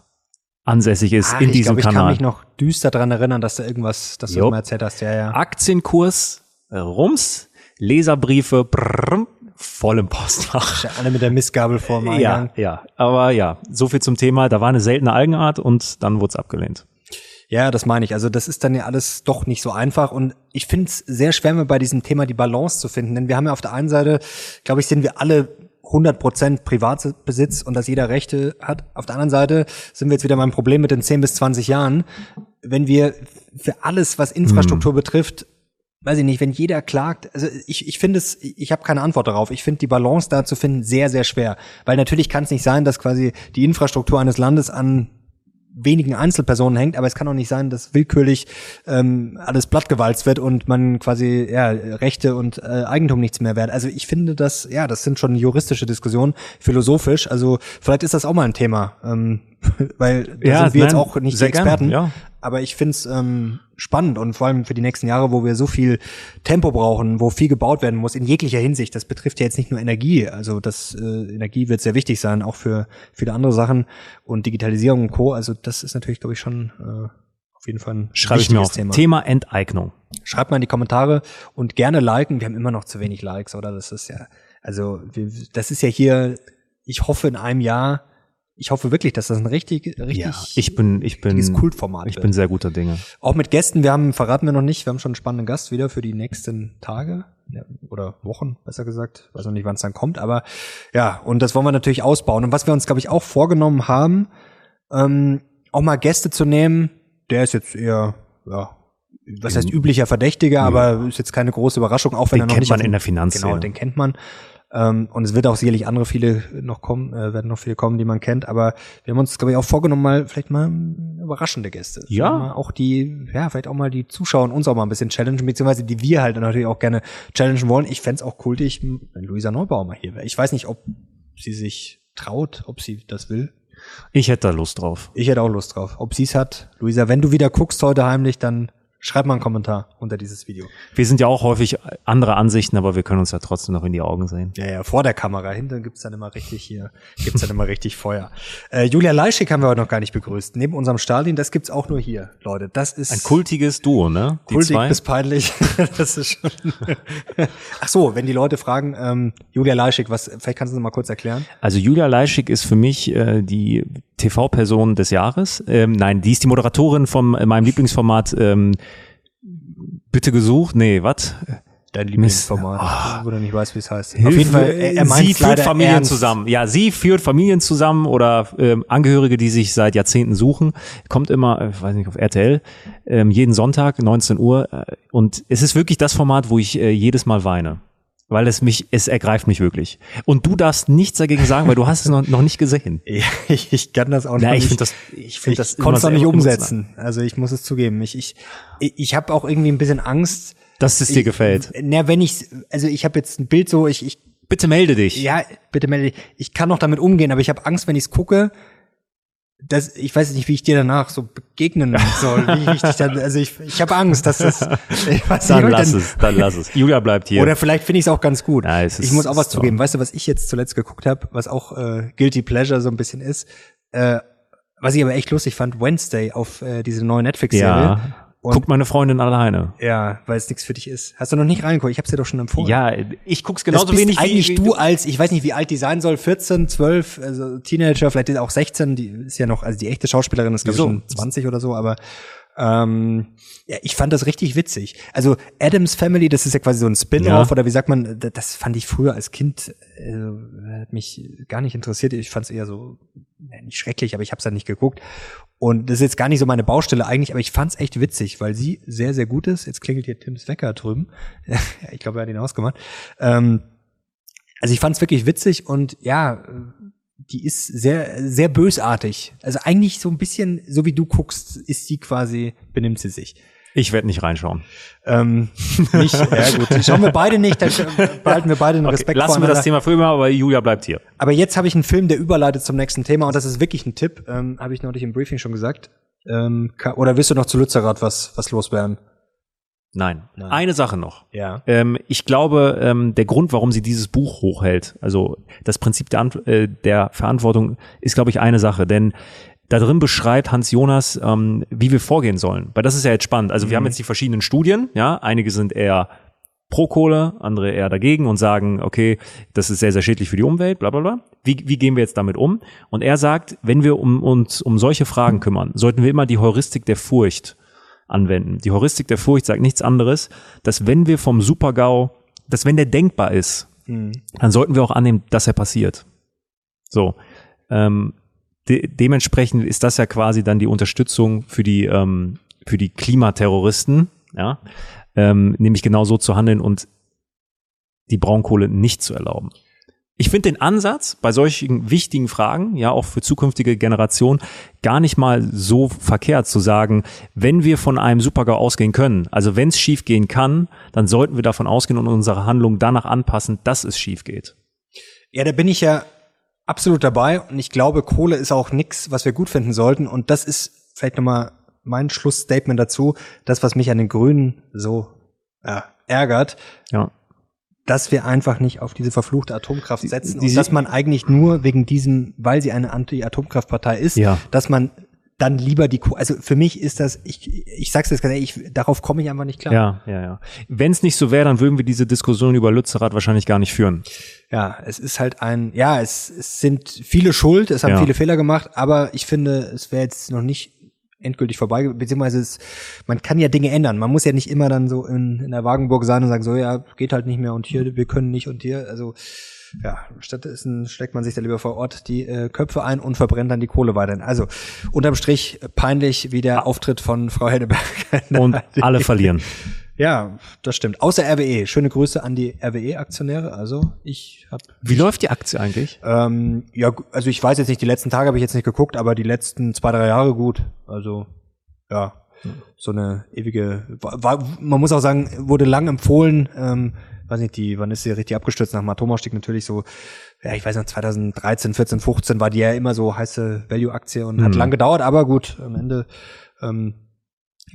B: ansässig ist
A: Ach,
B: in
A: ich
B: diesem
A: glaube, ich kann
B: Kanal.
A: mich noch düster dran erinnern, dass da irgendwas, dass du mal erzählt hast. Ja, ja.
B: Aktienkurs, äh, Rums, Leserbriefe, brrrm, voll im Postfach.
A: Alle mit der Missgabel vor dem
B: Ja,
A: Eingang.
B: ja, aber ja, so viel zum Thema. Da war eine seltene Algenart und dann wurde es abgelehnt.
A: Ja, das meine ich. Also das ist dann ja alles doch nicht so einfach und ich finde es sehr schwer, mir bei diesem Thema die Balance zu finden, denn wir haben ja auf der einen Seite, glaube ich, sind wir alle 100% Privatbesitz und dass jeder Rechte hat. Auf der anderen Seite sind wir jetzt wieder beim Problem mit den 10 bis 20 Jahren. Wenn wir für alles, was Infrastruktur betrifft, weiß ich nicht, wenn jeder klagt, also ich, ich finde es, ich habe keine Antwort darauf. Ich finde die Balance da zu finden sehr, sehr schwer. Weil natürlich kann es nicht sein, dass quasi die Infrastruktur eines Landes an wenigen Einzelpersonen hängt, aber es kann auch nicht sein, dass willkürlich ähm, alles plattgewalzt wird und man quasi ja Rechte und äh, Eigentum nichts mehr wert. Also ich finde das, ja, das sind schon juristische Diskussionen, philosophisch. Also vielleicht ist das auch mal ein Thema, ähm, weil da
B: Ja,
A: sind wir jetzt
B: nein,
A: auch nicht die
B: sehr gerne,
A: Experten.
B: ja.
A: Aber ich finde es ähm, spannend und vor allem für die nächsten Jahre, wo wir so viel Tempo brauchen, wo viel gebaut werden muss in jeglicher Hinsicht. Das betrifft ja jetzt nicht nur Energie, also das äh, Energie wird sehr wichtig sein, auch für viele andere Sachen und Digitalisierung und Co. Also das ist natürlich, glaube ich, schon äh, auf jeden Fall ein
B: Schreibe ich mir auf.
A: Thema.
B: Thema Enteignung.
A: Schreibt mal in die Kommentare und gerne liken. Wir haben immer noch zu wenig Likes, oder? Das ist ja, also das ist ja hier, ich hoffe in einem Jahr ich hoffe wirklich, dass das ein richtig, richtig
B: ja, ich bin, ich bin,
A: Kultformat
B: Ich bin sehr guter Dinge.
A: Auch mit Gästen, wir haben, verraten wir noch nicht, wir haben schon einen spannenden Gast wieder für die nächsten Tage oder Wochen, besser gesagt. Weiß noch nicht, wann es dann kommt, aber ja, und das wollen wir natürlich ausbauen. Und was wir uns, glaube ich, auch vorgenommen haben, ähm, auch mal Gäste zu nehmen, der ist jetzt eher, ja, was heißt üblicher Verdächtiger, ja. aber ist jetzt keine große Überraschung, auch wenn
B: den
A: er noch
B: kennt
A: nicht
B: man in der Finanz.
A: Genau, den kennt man. Ähm, und es wird auch sicherlich andere viele noch kommen, äh, werden noch viele kommen, die man kennt. Aber wir haben uns, glaube ich, auch vorgenommen, mal vielleicht mal überraschende Gäste.
B: Ja.
A: Auch die, ja, vielleicht auch mal die Zuschauer und uns auch mal ein bisschen challengen, beziehungsweise die wir halt natürlich auch gerne challengen wollen. Ich fände auch kultig, wenn Luisa Neubauer mal hier wäre. Ich weiß nicht, ob sie sich traut, ob sie das will.
B: Ich hätte da Lust drauf.
A: Ich hätte auch Lust drauf. Ob sie es hat. Luisa, wenn du wieder guckst heute heimlich, dann Schreib mal einen Kommentar unter dieses Video.
B: Wir sind ja auch häufig andere Ansichten, aber wir können uns ja trotzdem noch in die Augen sehen.
A: Ja, ja, vor der Kamera. Hinten gibt's dann immer richtig hier, gibt's dann immer richtig Feuer. Äh, Julia Leischig haben wir heute noch gar nicht begrüßt. Neben unserem Stalin, das gibt's auch nur hier, Leute. Das ist
B: ein kultiges Duo, ne?
A: Die kultig zwei? bis peinlich. das ist schon. Ach so, wenn die Leute fragen, ähm, Julia Leischig, was? Vielleicht kannst du noch mal kurz erklären.
B: Also Julia Leischig ist für mich äh, die TV-Person des Jahres. Ähm, nein, die ist die Moderatorin von äh, meinem Lieblingsformat. Ähm, bitte gesucht? Nee, was?
A: Dein Lieblingsformat, oh. wo du nicht weißt, wie es heißt.
B: Hilfe, Auf jeden Fall, er, er sie führt Familien ernst. zusammen. Ja, sie führt Familien zusammen oder ähm, Angehörige, die sich seit Jahrzehnten suchen. Kommt immer, äh, weiß nicht, auf RTL, ähm, jeden Sonntag, 19 Uhr. Äh, und es ist wirklich das Format, wo ich äh, jedes Mal weine weil es mich, es ergreift mich wirklich. Und du darfst nichts dagegen sagen, weil du hast es noch, noch nicht gesehen.
A: Ja, ich, ich kann das auch
B: ja,
A: nicht.
B: Ich finde das, ich finde das
A: konnte es auch nicht umsetzen. Also ich muss es zugeben. Ich, ich, ich habe auch irgendwie ein bisschen Angst,
B: dass es dir
A: ich,
B: gefällt.
A: Na, wenn ich, also ich habe jetzt ein Bild so, ich, ich
B: bitte melde dich.
A: Ja, bitte melde dich. Ich kann noch damit umgehen, aber ich habe Angst, wenn ich es gucke, das, ich weiß nicht, wie ich dir danach so begegnen soll. Wie ich dich dann, also ich, ich habe Angst, dass das.
B: Ich weiß dann nicht, lass dann, es, dann lass es. Julia bleibt hier.
A: Oder vielleicht finde ich es auch ganz gut. Ja, ist, ich muss auch was so. zugeben. Weißt du, was ich jetzt zuletzt geguckt habe, was auch äh, guilty pleasure so ein bisschen ist, äh, was ich aber echt lustig fand, Wednesday auf äh, diese neue Netflix-Serie.
B: Ja. Und Guckt meine Freundin alleine.
A: Ja, weil es nichts für dich ist. Hast du noch nicht reingeguckt? Ich hab's dir doch schon empfohlen.
B: Ja, ich guck's genauso
A: das
B: wenig
A: eigentlich wie, wie du als, ich weiß nicht, wie alt die sein soll, 14, 12, also Teenager, vielleicht auch 16, die ist ja noch, also die echte Schauspielerin ist glaube ich schon 20 oder so, aber ähm, ja, ich fand das richtig witzig. Also Adams Family, das ist ja quasi so ein Spin-off ja. oder wie sagt man, das fand ich früher als Kind, äh, hat mich gar nicht interessiert. Ich fand es eher so, nicht schrecklich, aber ich habe es dann nicht geguckt. Und das ist jetzt gar nicht so meine Baustelle eigentlich, aber ich fand es echt witzig, weil sie sehr, sehr gut ist. Jetzt klingelt hier Tims Wecker drüben. ich glaube, er hat ihn ausgemacht. Ähm, also ich fand es wirklich witzig und ja, die ist sehr, sehr bösartig. Also eigentlich so ein bisschen, so wie du guckst, ist sie quasi, benimmt sie sich.
B: Ich werde nicht reinschauen.
A: Ähm, nicht, ja gut. Schauen wir beide nicht, dann behalten wir beide den okay, Respekt
B: Lassen wir das Thema für immer, aber Julia bleibt hier.
A: Aber jetzt habe ich einen Film, der überleitet zum nächsten Thema und das ist wirklich ein Tipp, ähm, habe ich neulich im Briefing schon gesagt. Ähm, oder willst du noch zu Lützerath was, was loswerden?
B: Nein. Nein. Eine Sache noch.
A: Ja.
B: Ähm, ich glaube, ähm, der Grund, warum sie dieses Buch hochhält, also das Prinzip der, äh, der Verantwortung, ist, glaube ich, eine Sache. Denn da drin beschreibt Hans Jonas, ähm, wie wir vorgehen sollen. Weil das ist ja jetzt spannend. Also mhm. wir haben mhm. jetzt die verschiedenen Studien, ja, einige sind eher pro Kohle, andere eher dagegen und sagen, okay, das ist sehr, sehr schädlich für die Umwelt, bla bla bla. Wie, wie gehen wir jetzt damit um? Und er sagt, wenn wir um, uns um solche Fragen kümmern, sollten wir immer die Heuristik der Furcht anwenden. Die Heuristik der Furcht sagt nichts anderes, dass wenn wir vom Supergau, dass wenn der denkbar ist, mhm. dann sollten wir auch annehmen, dass er passiert. So. Ähm, de dementsprechend ist das ja quasi dann die Unterstützung für die, ähm, für die Klimaterroristen, ja, ähm, nämlich genau so zu handeln und die Braunkohle nicht zu erlauben. Ich finde den Ansatz bei solchen wichtigen Fragen, ja auch für zukünftige Generationen, gar nicht mal so verkehrt zu sagen, wenn wir von einem Supergau ausgehen können, also wenn es schief gehen kann, dann sollten wir davon ausgehen und unsere Handlungen danach anpassen, dass es schief geht.
A: Ja, da bin ich ja absolut dabei und ich glaube, Kohle ist auch nichts, was wir gut finden sollten und das ist vielleicht nochmal mein Schlussstatement dazu, das, was mich an den Grünen so äh, ärgert,
B: Ja.
A: Dass wir einfach nicht auf diese verfluchte Atomkraft setzen
B: die-
A: und dass man eigentlich nur wegen diesem, weil sie eine Anti-Atomkraftpartei ist,
B: Ja.
A: dass man dann lieber die, Ko- also für mich ist das, ich, ich sag's jetzt ganz ehrlich, ich, darauf komme ich einfach nicht klar.
B: Ja, ja, ja. Wenn es nicht so wäre, dann würden wir diese Diskussion über Lützerath wahrscheinlich gar nicht führen.
A: Ja, es ist halt ein, ja, es, es sind viele schuld, es haben
B: Ja.
A: viele Fehler gemacht, aber ich finde, es wäre jetzt noch nicht endgültig vorbei, beziehungsweise es, man kann ja Dinge ändern. Man muss ja nicht immer dann so in, in der Wagenburg sein und sagen, so, ja, geht halt nicht mehr und hier, wir können nicht und hier, also, ja, stattdessen steckt man sich da lieber vor Ort die äh, Köpfe ein und verbrennt dann die Kohle weiterhin. Also, unterm Strich peinlich wie der Auftritt von Frau Henneberg.
B: Und alle verlieren.
A: Ja, das stimmt. Außer RWE. Schöne Grüße an die RWE-Aktionäre. Also, ich habe
B: Wie läuft die Aktie eigentlich?
A: ähm, ja, also ich weiß jetzt nicht, die letzten Tage habe ich jetzt nicht geguckt, aber die letzten zwei, drei Jahre gut. Also, ja, so eine ewige, war, war, man muss auch sagen, wurde lang empfohlen, ähm, weiß nicht, die, wann ist sie richtig abgestürzt? Nach dem Atomausstieg natürlich so, ja, ich weiß noch, 2013, 14, 15 war die ja immer so heiße Value-Aktie und hat
B: Mhm.
A: lang gedauert, aber gut, am Ende, ähm,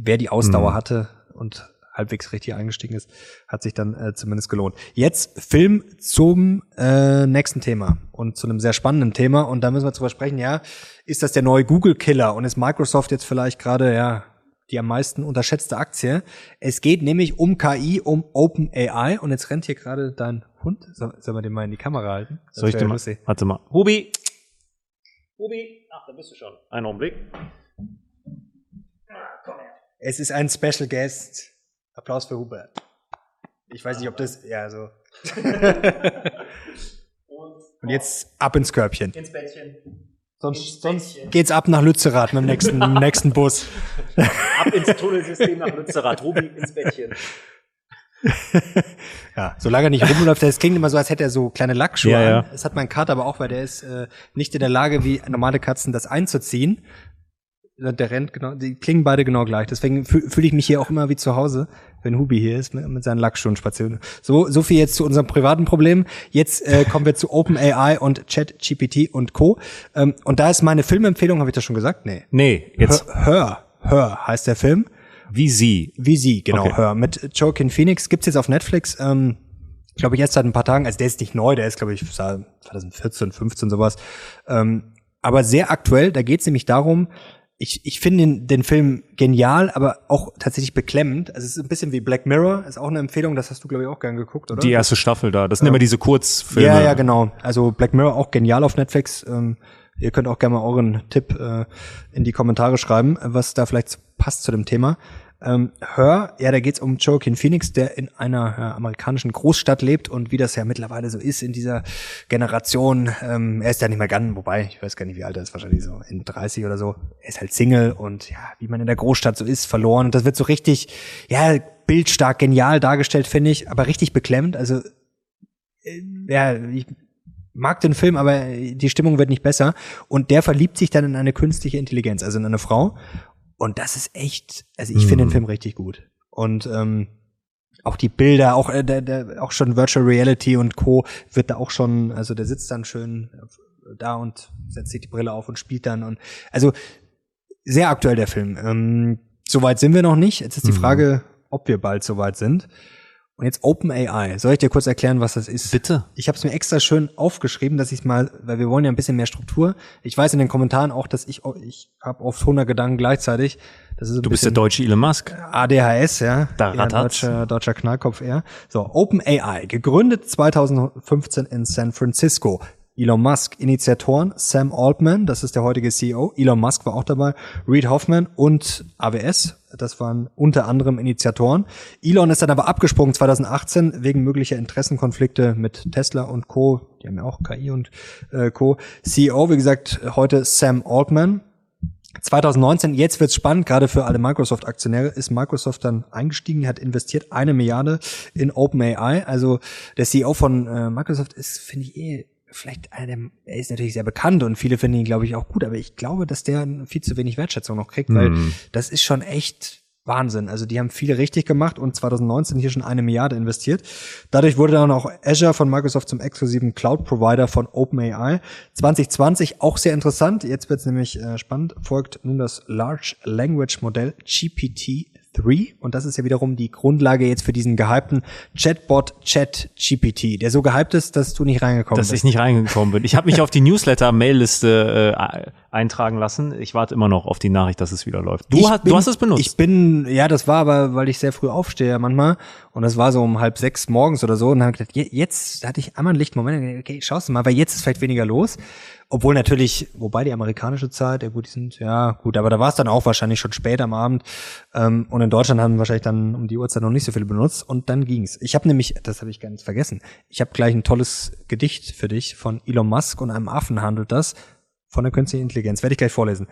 A: wer die Ausdauer
B: Mhm.
A: hatte und halbwegs richtig eingestiegen ist, hat sich dann äh, zumindest gelohnt. Jetzt Film zum äh, nächsten Thema und zu einem sehr spannenden Thema und da müssen wir drüber sprechen, ja, ist das der neue Google-Killer und ist Microsoft jetzt vielleicht gerade, ja, die am meisten unterschätzte Aktie. Es geht nämlich um KI, um OpenAI und jetzt rennt hier gerade dein Hund. Soll, soll man den mal in die Kamera halten? Das
B: Soll ich dir mal?
A: lustig.
B: Warte mal. Hubi! Hubi! Ach, da bist du schon. Einen Augenblick.
A: Es ist ein Special Guest. Applaus für Hubert. Ich weiß nicht, ob das, ja, so. Und jetzt ab ins Körbchen.
B: Ins Bettchen.
A: Sonst, sonst geht's ab nach Lützerath mit dem nächsten, mit dem nächsten Bus.
B: Ab ins Tunnelsystem nach Lützerath. Hubi ins Bettchen.
A: Ja, solange er nicht rumläuft, das klingt immer so, als hätte er so kleine Lackschuhe
B: Ja, ja.
A: an. Das hat mein Kater aber auch, weil der ist äh, nicht in der Lage, wie normale Katzen das einzuziehen. Der rennt genau, die klingen beide genau gleich. Deswegen fühle fühl ich mich hier auch immer wie zu Hause, wenn Hubi hier ist, mit, mit seinen Lackschuhen spazieren. So, so viel jetzt zu unserem privaten Problem. Jetzt äh, kommen wir zu OpenAI und ChatGPT und Co. Ähm, und da ist meine Filmempfehlung, habe ich das schon gesagt? Nee.
B: Nee, jetzt
A: Hör, Hör, Hör heißt der Film.
B: wie sie.
A: Wie sie, genau,
B: Okay.
A: Hör. Mit Joaquin Phoenix gibt's jetzt auf Netflix, ähm, glaube ich, erst seit ein paar Tagen. Also der ist nicht neu, der ist, glaube ich, seit 2014, 15, sowas. Ähm, aber sehr aktuell, da geht's nämlich darum, ich, ich finde den, den Film genial, aber auch tatsächlich beklemmend. Also es ist ein bisschen wie Black Mirror, ist auch eine Empfehlung, das hast du, glaube ich, auch gern geguckt, oder?
B: Die erste Staffel da. Das sind immer diese Kurzfilme.
A: Ja, ja, genau. Also Black Mirror auch genial auf Netflix. Ähm, ihr könnt auch gerne mal euren Tipp äh, in die Kommentare schreiben, was da vielleicht passt zu dem Thema. Ähm, Hör, ja, da geht's um Joaquin Phoenix, der in einer ja, amerikanischen Großstadt lebt und wie das ja mittlerweile so ist in dieser Generation. Ähm, er ist ja nicht mehr ganz, wobei, ich weiß gar nicht, wie alt er ist, wahrscheinlich so in 30 oder so. Er ist halt Single und ja, wie man in der Großstadt so ist, verloren. Und das wird so richtig, ja, bildstark, genial dargestellt, finde ich, aber richtig beklemmt. Also ja, ich mag den Film, aber die Stimmung wird nicht besser. Und der verliebt sich dann in eine künstliche Intelligenz, also in eine Frau. Und das ist echt, also ich finde den Film richtig gut. Und ähm, auch die Bilder, auch äh, der, der, auch schon Virtual Reality und Co. wird da auch schon, also der sitzt dann schön da und setzt sich die Brille auf und spielt dann und also sehr aktuell der Film. Ähm, Soweit sind wir noch nicht. Jetzt ist die
B: Mhm.
A: Frage, ob wir bald soweit sind. Und jetzt OpenAI. Soll ich dir kurz erklären, was das ist?
B: Bitte.
A: Ich habe es mir extra schön aufgeschrieben, dass ich mal, weil wir wollen ja ein bisschen mehr Struktur. Ich weiß in den Kommentaren auch, dass ich ich habe oft 100 Gedanken gleichzeitig. Das ist ein
B: Du bist der deutsche Elon Musk.
A: ADHS, ja.
B: Da rattert's.
A: deutscher, deutscher Knallkopf eher. So, OpenAI, gegründet 2015 in San Francisco. Elon Musk, Initiatoren, Sam Altman, das ist der heutige CEO. Elon Musk war auch dabei. Reed Hoffman und AWS, das waren unter anderem Initiatoren. Elon ist dann aber abgesprungen 2018 wegen möglicher Interessenkonflikte mit Tesla und Co. Die haben ja auch KI und äh, Co. CEO, wie gesagt, heute Sam Altman. 2019, jetzt wird's spannend, gerade für alle Microsoft-Aktionäre, ist Microsoft dann eingestiegen, hat investiert eine Milliarde in OpenAI. Also der CEO von äh, Microsoft ist, finde ich, eh vielleicht einer der, er ist natürlich sehr bekannt und viele finden ihn, glaube ich, auch gut, aber ich glaube, dass der viel zu wenig Wertschätzung noch kriegt, weil
B: Mhm.
A: das ist schon echt Wahnsinn. Also die haben viel richtig gemacht und 2019 hier schon eine Milliarde investiert. Dadurch wurde dann auch Azure von Microsoft zum exklusiven Cloud-Provider von OpenAI. 2020 auch sehr interessant. Jetzt wird es nämlich äh, spannend. Folgt nun das Large Language Modell GPT 3 und das ist ja wiederum die Grundlage jetzt für diesen gehypten Chatbot ChatGPT, der so gehypt ist, dass du nicht reingekommen
B: dass
A: bist.
B: ich nicht reingekommen bin. Ich habe mich auf die Newsletter-Mailliste äh, eintragen lassen. Ich warte immer noch auf die Nachricht, dass es wieder läuft. Du, hast,
A: bin-
B: du hast es benutzt.
A: Ich bin, ja, das war aber, weil ich sehr früh aufstehe manchmal. Und das war so um halb sechs morgens oder so. Und dann habe ich gedacht, je- jetzt hatte ich einmal einen Lichtmoment. Okay, schaust du mal, weil jetzt ist vielleicht weniger los. Obwohl natürlich, wobei die amerikanische Zeit, ja gut, die sind, ja gut, aber da war es dann auch wahrscheinlich schon spät am Abend. Ähm, und in Deutschland haben wahrscheinlich dann um die Uhrzeit noch nicht so viele benutzt. Und dann ging's. Ich habe nämlich, das habe ich ganz vergessen, ich habe gleich ein tolles Gedicht für dich von Elon Musk und einem Affen handelt das von der künstlichen Intelligenz. Werde ich gleich vorlesen.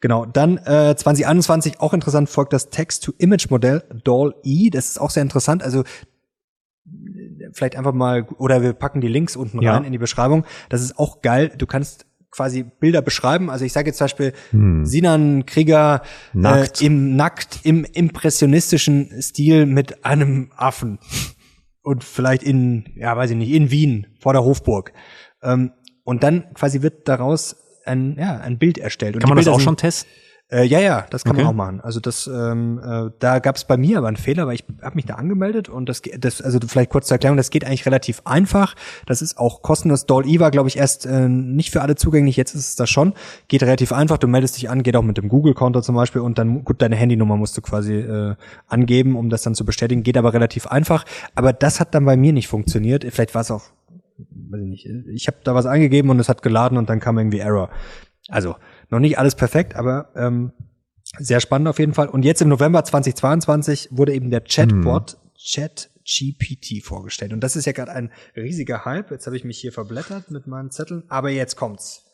A: Genau. Dann äh, 2021 auch interessant folgt das Text-to-Image-Modell DAL-E. Das ist auch sehr interessant. Also äh, vielleicht einfach mal oder wir packen die Links unten
B: Ja.
A: rein in die Beschreibung. Das ist auch geil. Du kannst quasi Bilder beschreiben. Also ich sage jetzt zum Beispiel Sinan Krieger
B: Nackt.
A: Äh, im nackt im impressionistischen Stil mit einem Affen und vielleicht in ja weiß ich nicht in Wien vor der Hofburg. Ähm, und dann quasi wird daraus ein, ja, ein Bild erstellt. Und
B: Kann man das
A: Bilder
B: auch
A: sind-
B: schon testen?
A: Äh, ja, ja, das kann
B: Okay.
A: man auch machen. Also das, ähm, äh, da gab es bei mir aber einen Fehler, weil ich habe mich da angemeldet und das, das, also vielleicht kurz zur Erklärung, das geht eigentlich relativ einfach. Das ist auch kostenlos. Doll-E war, glaube ich, erst äh, nicht für alle zugänglich. Jetzt ist es das schon. Geht relativ einfach. Du meldest dich an, geht auch mit dem Google-Konto zum Beispiel und dann gut deine Handynummer musst du quasi äh, angeben, um das dann zu bestätigen. Geht aber relativ einfach. Aber das hat dann bei mir nicht funktioniert. Vielleicht war es auch weiß ich nicht, ich habe da was eingegeben und es hat geladen und dann kam irgendwie Error. Also noch nicht alles perfekt, aber ähm, sehr spannend auf jeden Fall. Und jetzt im November 2022 wurde eben der Chatbot ChatGPT vorgestellt. Und das ist ja gerade ein riesiger Hype. Jetzt habe ich mich hier verblättert mit meinen Zetteln, aber jetzt kommt's.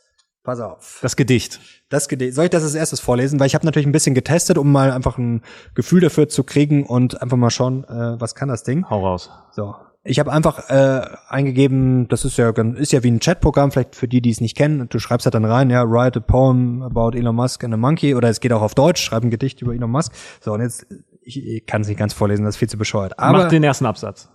A: Pass auf.
B: Das Gedicht.
A: Das Gede Soll ich das als erstes vorlesen? Weil ich habe natürlich ein bisschen getestet, um mal einfach ein Gefühl dafür zu kriegen und einfach mal schauen, äh, was kann das Ding.
B: Hau raus.
A: So. Ich habe einfach äh, eingegeben, das ist ja ist ja wie ein Chatprogramm, vielleicht für die, die es nicht kennen. Du schreibst halt dann rein, ja, write a poem about Elon Musk and a monkey oder es geht auch auf Deutsch, schreib ein Gedicht über Elon Musk. So und jetzt ich, ich kann es nicht ganz vorlesen, das ist viel zu bescheuert.
B: Mach
A: Aber
B: den ersten Absatz.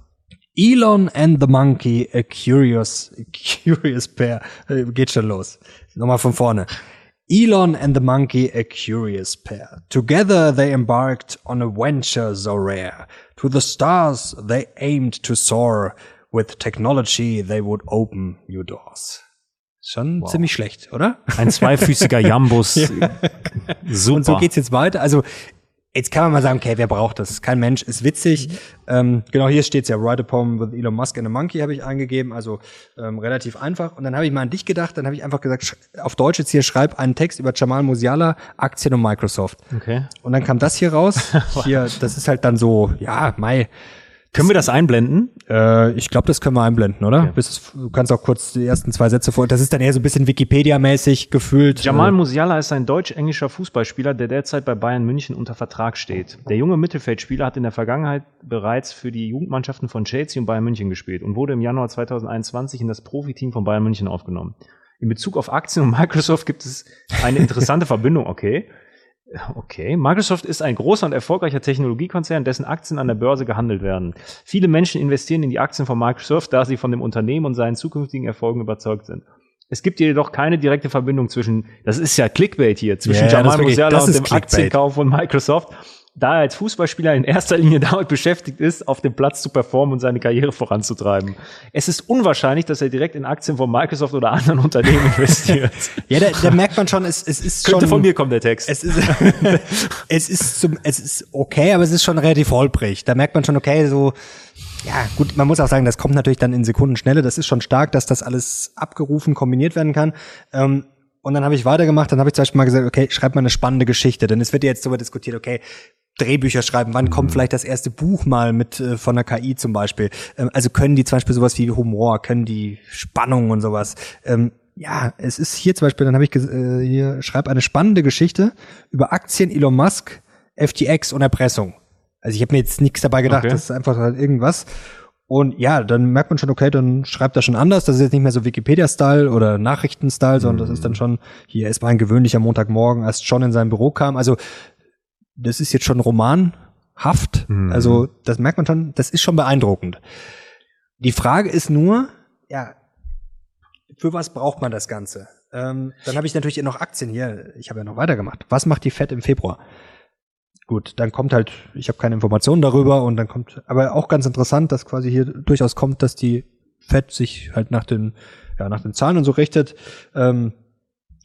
A: Elon and the monkey, a curious, a curious pair. Äh, Geht schon los. Nochmal von vorne. Elon and the monkey, a curious pair. Together they embarked on a venture so rare. To the stars they aimed to soar. With technology they would open new doors. Schon ziemlich schlecht, oder?
B: Ein zweifüßiger Jambus. Super.
A: Und so geht's jetzt weiter. Also jetzt kann man mal sagen, okay, wer braucht das? Kein Mensch, ist witzig. Ähm, genau, hier steht's ja, Write a Poem with Elon Musk and a Monkey habe ich eingegeben, also ähm, relativ einfach. Und dann habe ich mal an dich gedacht, dann habe ich einfach gesagt, auf Deutsch jetzt hier, schreib einen Text über Jamal Musiala, Aktien und Microsoft.
B: Okay.
A: Und dann kam das hier raus. Hier, das ist halt dann so, ja, Mai.
B: Können wir das einblenden?
A: Äh, ich glaube, das können wir einblenden, oder? Bis es, du kannst auch kurz die ersten zwei Sätze vor. Das ist dann eher so ein bisschen Wikipedia-mäßig gefühlt.
B: Jamal
A: Äh,
B: Musiala ist ein deutsch-englischer Fußballspieler, der derzeit bei Bayern München unter Vertrag steht. Der junge Mittelfeldspieler hat in der Vergangenheit bereits für die Jugendmannschaften von Chelsea und Bayern München gespielt und wurde im Januar 2021 in das Profiteam von Bayern München aufgenommen. In Bezug auf Aktien und Microsoft gibt es eine interessante Verbindung, okay. Okay, Microsoft ist ein großer und erfolgreicher Technologiekonzern, dessen Aktien an der Börse gehandelt werden. Viele Menschen investieren in die Aktien von Microsoft, da sie von dem Unternehmen und seinen zukünftigen Erfolgen überzeugt sind. Es gibt jedoch keine direkte Verbindung zwischen, das ist ja Clickbait hier, zwischen
A: das
B: Jamal Musiala und dem
A: Clickbait.
B: Aktienkauf von Microsoft, da er als Fußballspieler in erster Linie damit beschäftigt ist, auf dem Platz zu performen und seine Karriere voranzutreiben. Es ist unwahrscheinlich, dass er direkt in Aktien von Microsoft oder anderen Unternehmen investiert.
A: ja, da, da merkt man schon, es, es ist
B: Könnte
A: schon
B: von mir kommen, der Text.
A: Es ist, es ist zum, es ist okay, aber es ist schon relativ holprig. Da merkt man schon, okay, so, ja, gut, man muss auch sagen, das kommt natürlich dann in Sekundenschnelle. Das ist schon stark, dass das alles abgerufen, kombiniert werden kann. Ähm, und dann habe ich weitergemacht, dann habe ich zum Beispiel mal gesagt, okay, schreib mal eine spannende Geschichte. Denn es wird ja jetzt darüber diskutiert, okay, Drehbücher schreiben, wann kommt vielleicht das erste Buch mal mit äh, von der KI zum Beispiel. Ähm, also können die zum Beispiel sowas wie Humor, können die Spannung und sowas. Ähm, ja, es ist hier zum Beispiel, dann habe ich äh, hier, schreib eine spannende Geschichte über Aktien, Elon Musk, FTX und Erpressung. Also ich habe mir jetzt nichts dabei gedacht,
B: Okay.
A: das ist einfach halt irgendwas. Und ja, dann merkt man schon, okay, dann schreibt er schon anders. Das ist jetzt nicht mehr so Wikipedia-Style oder Nachrichten-Style, sondern das ist dann schon, hier, es war ein gewöhnlicher Montagmorgen, als John in sein Büro kam. Also das ist jetzt schon romanhaft.
B: Mhm.
A: Also das merkt man schon, das ist schon beeindruckend. Die Frage ist nur, ja, für was braucht man das Ganze? Ähm, dann habe ich natürlich noch Aktien hier. Ich habe ja noch weitergemacht. Was macht die Fed im Februar? Gut, dann kommt halt, ich habe keine Informationen darüber und dann kommt, aber auch ganz interessant, dass quasi hier durchaus kommt, dass die Fed sich halt nach den, ja, nach den Zahlen und so richtet. Ähm,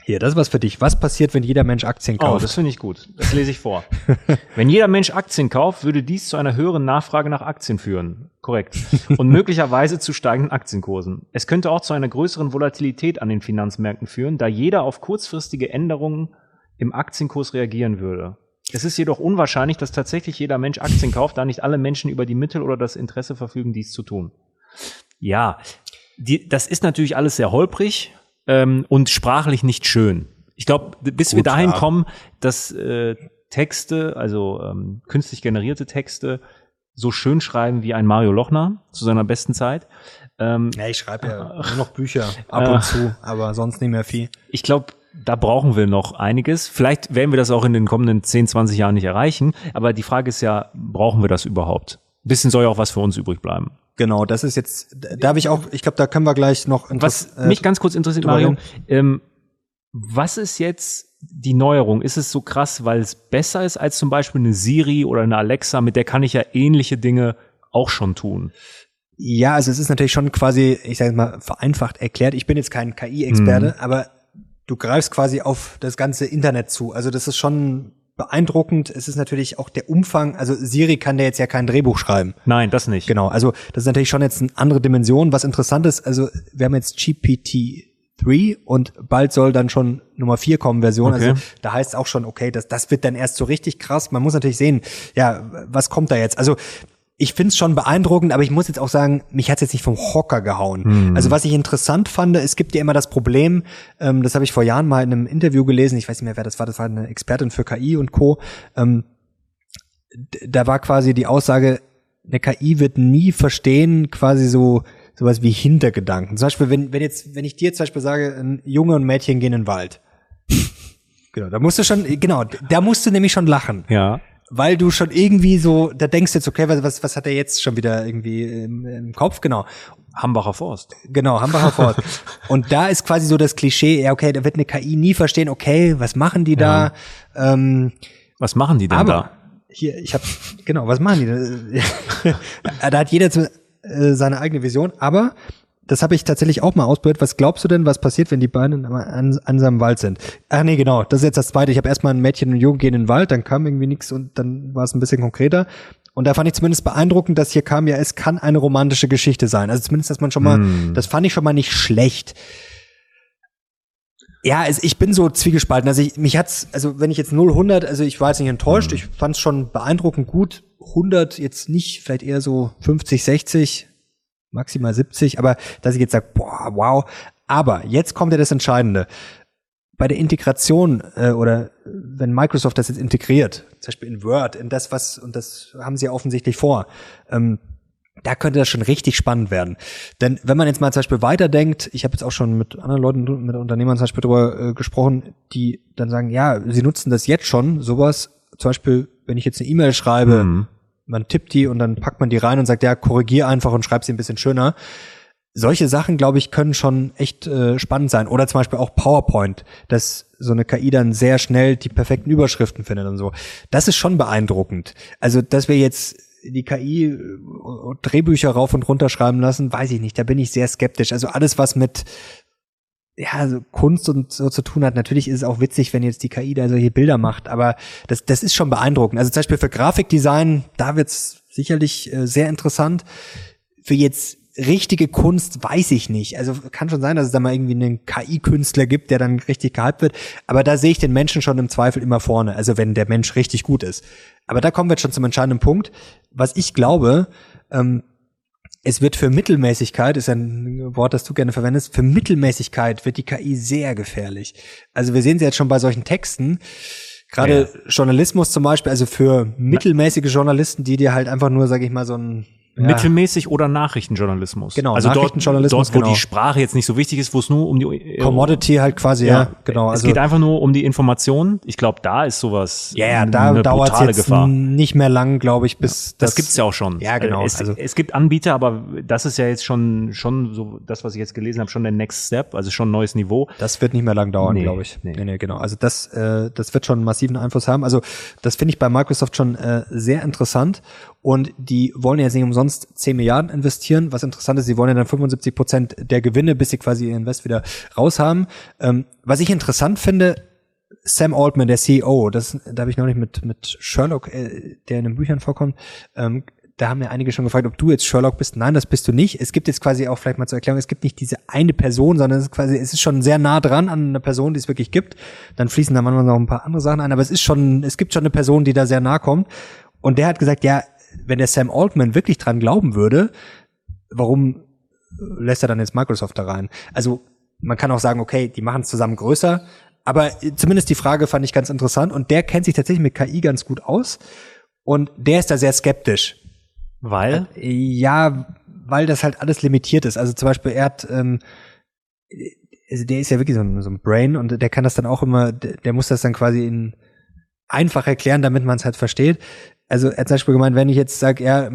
A: hier, das ist was für dich. Was passiert, wenn jeder Mensch Aktien
B: Oh,
A: kauft?
B: das finde ich gut. Das lese ich vor. Wenn jeder Mensch Aktien kauft, würde dies zu einer höheren Nachfrage nach Aktien führen. Korrekt. Und möglicherweise zu steigenden Aktienkursen. Es könnte auch zu einer größeren Volatilität an den Finanzmärkten führen, da jeder auf kurzfristige Änderungen im Aktienkurs reagieren würde. Es ist jedoch unwahrscheinlich, dass tatsächlich jeder Mensch Aktien kauft, da nicht alle Menschen über die Mittel oder das Interesse verfügen, dies zu tun. Ja, die, das ist natürlich alles sehr holprig ähm, und sprachlich nicht schön. Ich glaube, bis wir
A: Gut,
B: dahin
A: ja.
B: kommen, dass äh, Texte, also ähm, künstlich generierte Texte, so schön schreiben wie ein Mario Lochner zu seiner besten Zeit. Ähm,
A: ja, ich schreibe ja nur noch Bücher ab
B: Äh.
A: und zu, aber sonst nicht mehr viel.
B: ich glaube, da brauchen wir noch einiges. Vielleicht werden wir das auch in den kommenden 10, 20 Jahren nicht erreichen. Aber die Frage ist ja, brauchen wir das überhaupt? Ein bisschen soll ja auch was für uns übrig bleiben.
A: Genau, das ist jetzt, da habe ich auch, ich glaube, da können wir gleich noch
B: Was
A: äh,
B: mich ganz kurz interessiert, Mario, ähm, was ist jetzt die Neuerung? Ist es so krass, weil es besser ist als zum Beispiel eine Siri oder eine Alexa, mit der kann ich ja ähnliche Dinge auch schon tun?
A: Ja, also es ist natürlich schon quasi, ich sage mal, vereinfacht erklärt. Ich bin jetzt kein KI-Experte,
B: Mhm.
A: aber du greifst quasi auf das ganze Internet zu. Also das ist schon beeindruckend. Es ist natürlich auch der Umfang. Also Siri kann der jetzt ja kein Drehbuch schreiben.
B: Nein, das nicht.
A: Genau, also das ist natürlich schon jetzt eine andere Dimension. Was interessant ist, also wir haben jetzt GPT-3 und bald soll dann schon Nummer 4 kommen Version.
B: Okay.
A: Also da heißt es auch schon, okay, das, das wird dann erst so richtig krass. Man muss natürlich sehen, ja, was kommt da jetzt? Also ich find's schon beeindruckend, aber ich muss jetzt auch sagen, mich hat's jetzt nicht vom Hocker gehauen. Also was ich interessant fand, es gibt ja immer das Problem, ähm, das habe ich vor Jahren mal in einem Interview gelesen, ich weiß nicht mehr, wer das war, das war eine Expertin für KI und Co. Ähm, da war quasi die Aussage, eine KI wird nie verstehen, quasi so sowas wie Hintergedanken. Zum Beispiel, wenn, wenn jetzt, wenn ich dir zum Beispiel sage, ein Junge und Mädchen gehen in den Wald. genau, da musst du schon, genau, da musst du nämlich schon lachen
B: Ja.
A: Weil du schon irgendwie so, da denkst du jetzt, okay, was, was, hat er jetzt schon wieder irgendwie im, im Kopf? Genau.
B: Hambacher Forst.
A: Genau, Hambacher Forst. Und da ist quasi so das Klischee, ja, okay, da wird eine KI nie verstehen, okay, was machen die da? Ähm,
B: Was machen die denn
A: aber
B: da?
A: hier, ich habe genau, was machen die? da? da hat jeder zu, äh, seine eigene Vision, aber das habe ich tatsächlich auch mal ausprobiert. Was glaubst du denn, was passiert, wenn die beiden an, an seinem Wald sind? Ach nee, genau, das ist jetzt das zweite. Ich habe erstmal ein Mädchen und Jungen gehen in den Wald, dann kam irgendwie nichts und dann war es ein bisschen konkreter. Und da fand ich zumindest beeindruckend, dass hier kam, ja, es kann eine romantische Geschichte sein. Also zumindest, dass man schon mal, das fand ich schon mal nicht schlecht. Ja, es, ich bin so zwiegespalten. Also ich, mich hat's, also wenn ich jetzt 0, 100, also ich war jetzt nicht enttäuscht. Ich fand's schon beeindruckend gut. 100 jetzt nicht, vielleicht eher so 50, 60, maximal 70. Aber dass ich jetzt sage, boah, wow. Aber jetzt kommt ja das Entscheidende. Bei der Integration äh, oder wenn Microsoft das jetzt integriert, zum Beispiel in Word, in das was, und das haben sie ja offensichtlich vor, ähm, da könnte das schon richtig spannend werden. Denn wenn man jetzt mal zum Beispiel weiterdenkt, ich habe jetzt auch schon mit anderen Leuten, mit Unternehmern zum Beispiel darüber äh, gesprochen, die dann sagen, ja, sie nutzen das jetzt schon, sowas, zum Beispiel, wenn ich jetzt eine E-Mail schreibe,
B: Mhm.
A: Man tippt die und dann packt man die rein und sagt, ja, korrigier einfach und schreib sie ein bisschen schöner. Solche Sachen, glaube ich, können schon echt äh, spannend sein. Oder zum Beispiel auch PowerPoint, dass so eine KI dann sehr schnell die perfekten Überschriften findet und so. Das ist schon beeindruckend. Also, dass wir jetzt die KI äh, Drehbücher rauf und runter schreiben lassen, weiß ich nicht. Da bin ich sehr skeptisch. Also alles, was mit ja, so Kunst und so zu tun hat. Natürlich ist es auch witzig, wenn jetzt die KI da solche Bilder macht, aber das, das ist schon beeindruckend. Also zum Beispiel für Grafikdesign, da wird's sicherlich äh, sehr interessant. Für jetzt richtige Kunst weiß ich nicht. Also kann schon sein, dass es da mal irgendwie einen KI-Künstler gibt, der dann richtig gehypt wird. Aber da sehe ich den Menschen schon im Zweifel immer vorne. Also wenn der Mensch richtig gut ist. Aber da kommen wir jetzt schon zum entscheidenden Punkt. Was ich glaube, ähm, es wird für Mittelmäßigkeit, ist ein Wort, das du gerne verwendest, für Mittelmäßigkeit wird die KI sehr gefährlich. Also wir sehen sie jetzt schon bei solchen Texten, gerade Journalismus zum Beispiel, also für mittelmäßige Journalisten, die dir halt einfach nur, sage ich mal, so ein ja.
B: Mittelmäßig oder Nachrichtenjournalismus.
A: Genau,
B: also
A: Nachrichtenjournalismus,
B: dort, dort, wo
A: genau.
B: die Sprache jetzt nicht so wichtig ist, wo es nur um die äh,
A: Commodity halt quasi, ja, genau.
B: es
A: Also,
B: geht einfach nur um die Information. Ich glaube, da ist sowas
A: ja, ja,
B: eine
A: da dauert es jetzt
B: Gefahr.
A: nicht mehr lang, glaube ich, bis
B: Das gibt's ja auch schon.
A: Ja, genau.
B: Es,
A: Also-
B: es gibt Anbieter, aber das ist ja jetzt schon schon so das, was ich jetzt gelesen habe, schon der Next Step, also schon ein neues Niveau.
A: Das wird nicht mehr lang dauern,
B: Nee,
A: glaube ich.
B: nee.
A: Nee. nee, genau. Also das, äh, das wird schon einen massiven Einfluss haben. Also das finde ich bei Microsoft schon äh, sehr interessant. Und die wollen jetzt nicht umsonst 10 Milliarden investieren. Was interessant ist, sie wollen ja dann 75 Prozent der Gewinne, bis sie quasi ihr Invest wieder raus haben. Ähm, was ich interessant finde, Sam Altman, der CEO, das, da habe ich neulich mit, mit Sherlock, äh, der in den Büchern vorkommt, ähm, da haben ja einige schon gefragt, ob du jetzt Sherlock bist. Nein, das bist du nicht. Es gibt jetzt quasi auch vielleicht mal zur Erklärung, es gibt nicht diese eine Person, sondern es ist quasi, es ist schon sehr nah dran an einer Person, die es wirklich gibt. Dann fließen da manchmal noch ein paar andere Sachen ein, aber es ist schon, es gibt schon eine Person, die da sehr nah kommt. Und der hat gesagt, ja, wenn der Sam Altman wirklich dran glauben würde, warum lässt er dann jetzt Microsoft da rein? Also man kann auch sagen, okay, die machen es zusammen größer, aber zumindest die Frage fand ich ganz interessant und der kennt sich tatsächlich mit KI ganz gut aus und der ist da sehr skeptisch.
B: Weil
A: Ja, weil das halt alles limitiert ist. Also zum Beispiel, er hat, ähm, also der ist ja wirklich so ein, so ein Brain und der kann das dann auch immer, der, der muss das dann quasi in einfach erklären, damit man es halt versteht. Also er hat zum Beispiel gemeint, wenn ich jetzt sage, er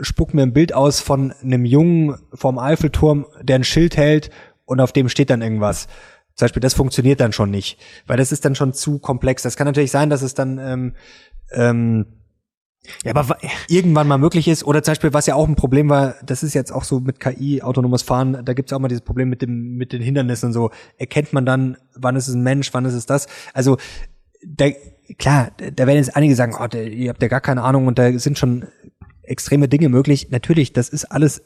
A: spuckt mir ein Bild aus von einem Jungen vom Eiffelturm, der ein Schild hält und auf dem steht dann irgendwas. Zum Beispiel, das funktioniert dann schon nicht, weil das ist dann schon zu komplex. Das kann natürlich sein, dass es dann ähm, ähm,
B: ja, aber wa-
A: irgendwann mal möglich ist. Oder zum Beispiel, was ja auch ein Problem war, das ist jetzt auch so mit KI, autonomes Fahren, da gibt's auch mal dieses Problem mit dem, mit den Hindernissen und so. Erkennt man dann, wann ist es ein Mensch, wann ist es das? Also, da, klar, da werden jetzt einige sagen, oh, der, ihr habt ja gar keine Ahnung und da sind schon extreme Dinge möglich. Natürlich, das ist alles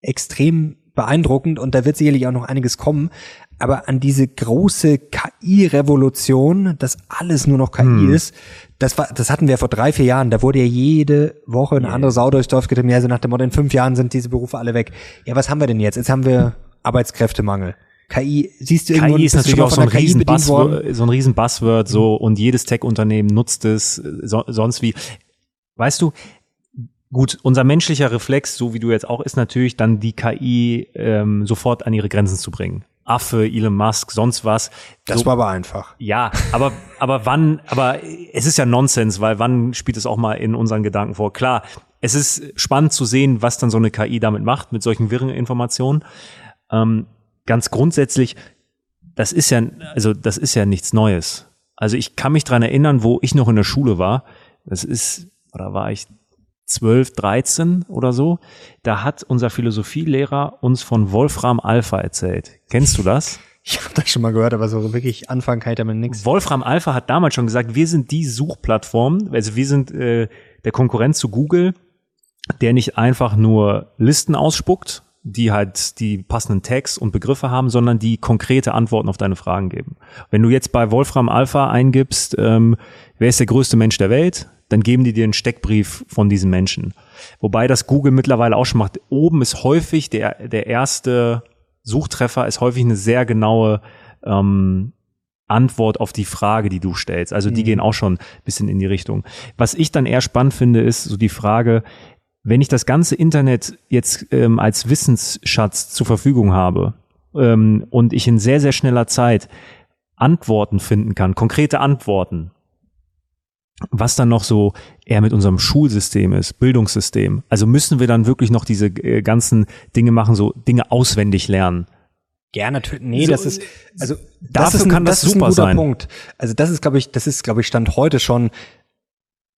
A: extrem beeindruckend und da wird sicherlich auch noch einiges kommen. Aber an diese große KI-Revolution, dass alles nur noch KI ist, das war, das hatten wir vor drei, vier Jahren. Da wurde ja jede Woche eine andere Sau durchs Dorf getrieben. Ja, so nach dem Motto, in fünf Jahren sind diese Berufe alle weg. Ja, was haben wir denn jetzt? Jetzt haben wir Arbeitskräftemangel. KI, siehst du irgendwo,
B: KI ist natürlich auch so ein riesen? Buzzword, so ein riesen Buzzword, so und jedes Tech-Unternehmen nutzt es so, sonst wie. Weißt du, gut, unser menschlicher Reflex, so wie du jetzt auch, ist natürlich dann die KI ähm, sofort an ihre Grenzen zu bringen. Affe, Elon Musk, sonst was.
A: Das
B: so,
A: war aber einfach.
B: ja, aber aber wann? Aber es ist ja Nonsens, weil wann spielt es auch mal in unseren Gedanken vor? Klar, es ist spannend zu sehen, was dann so eine KI damit macht mit solchen wirren Informationen. Ähm, ganz grundsätzlich, das ist ja also das ist ja nichts Neues. Also ich kann mich dran erinnern, wo ich noch in der Schule war. Das ist oder war ich 12, 13 oder so, da hat unser Philosophielehrer uns von Wolfram Alpha erzählt. Kennst du das?
A: Ich habe das schon mal gehört, aber so wirklich anfangen kann ich damit nichts.
B: Wolfram Alpha hat damals schon gesagt, wir sind die Suchplattform, also wir sind äh, der Konkurrent zu Google, der nicht einfach nur Listen ausspuckt, die halt die passenden Tags und Begriffe haben, sondern die konkrete Antworten auf deine Fragen geben. Wenn du jetzt bei Wolfram Alpha eingibst, ähm, wer ist der größte Mensch der Welt, dann geben die dir einen Steckbrief von diesem Menschen. Wobei das Google mittlerweile auch schon macht. Oben ist häufig der, der erste Suchtreffer, ist häufig eine sehr genaue ähm, Antwort auf die Frage, die du stellst. Also die gehen auch schon ein bisschen in die Richtung. Was ich dann eher spannend finde, ist so die Frage, wenn ich das ganze Internet jetzt ähm, als Wissensschatz zur Verfügung habe ähm, und ich in sehr, sehr schneller Zeit Antworten finden kann, konkrete Antworten, was dann noch so eher mit unserem Schulsystem ist, Bildungssystem. Also müssen wir dann wirklich noch diese äh, ganzen Dinge machen, so Dinge auswendig lernen.
A: Ja, natürlich. Nee,
B: So,
A: das ist also
B: dafür
A: das ist ein,
B: kann das
A: das ist ein
B: super
A: guter
B: sein.
A: Punkt. Also das ist, glaube ich, das ist, glaube ich, stand heute schon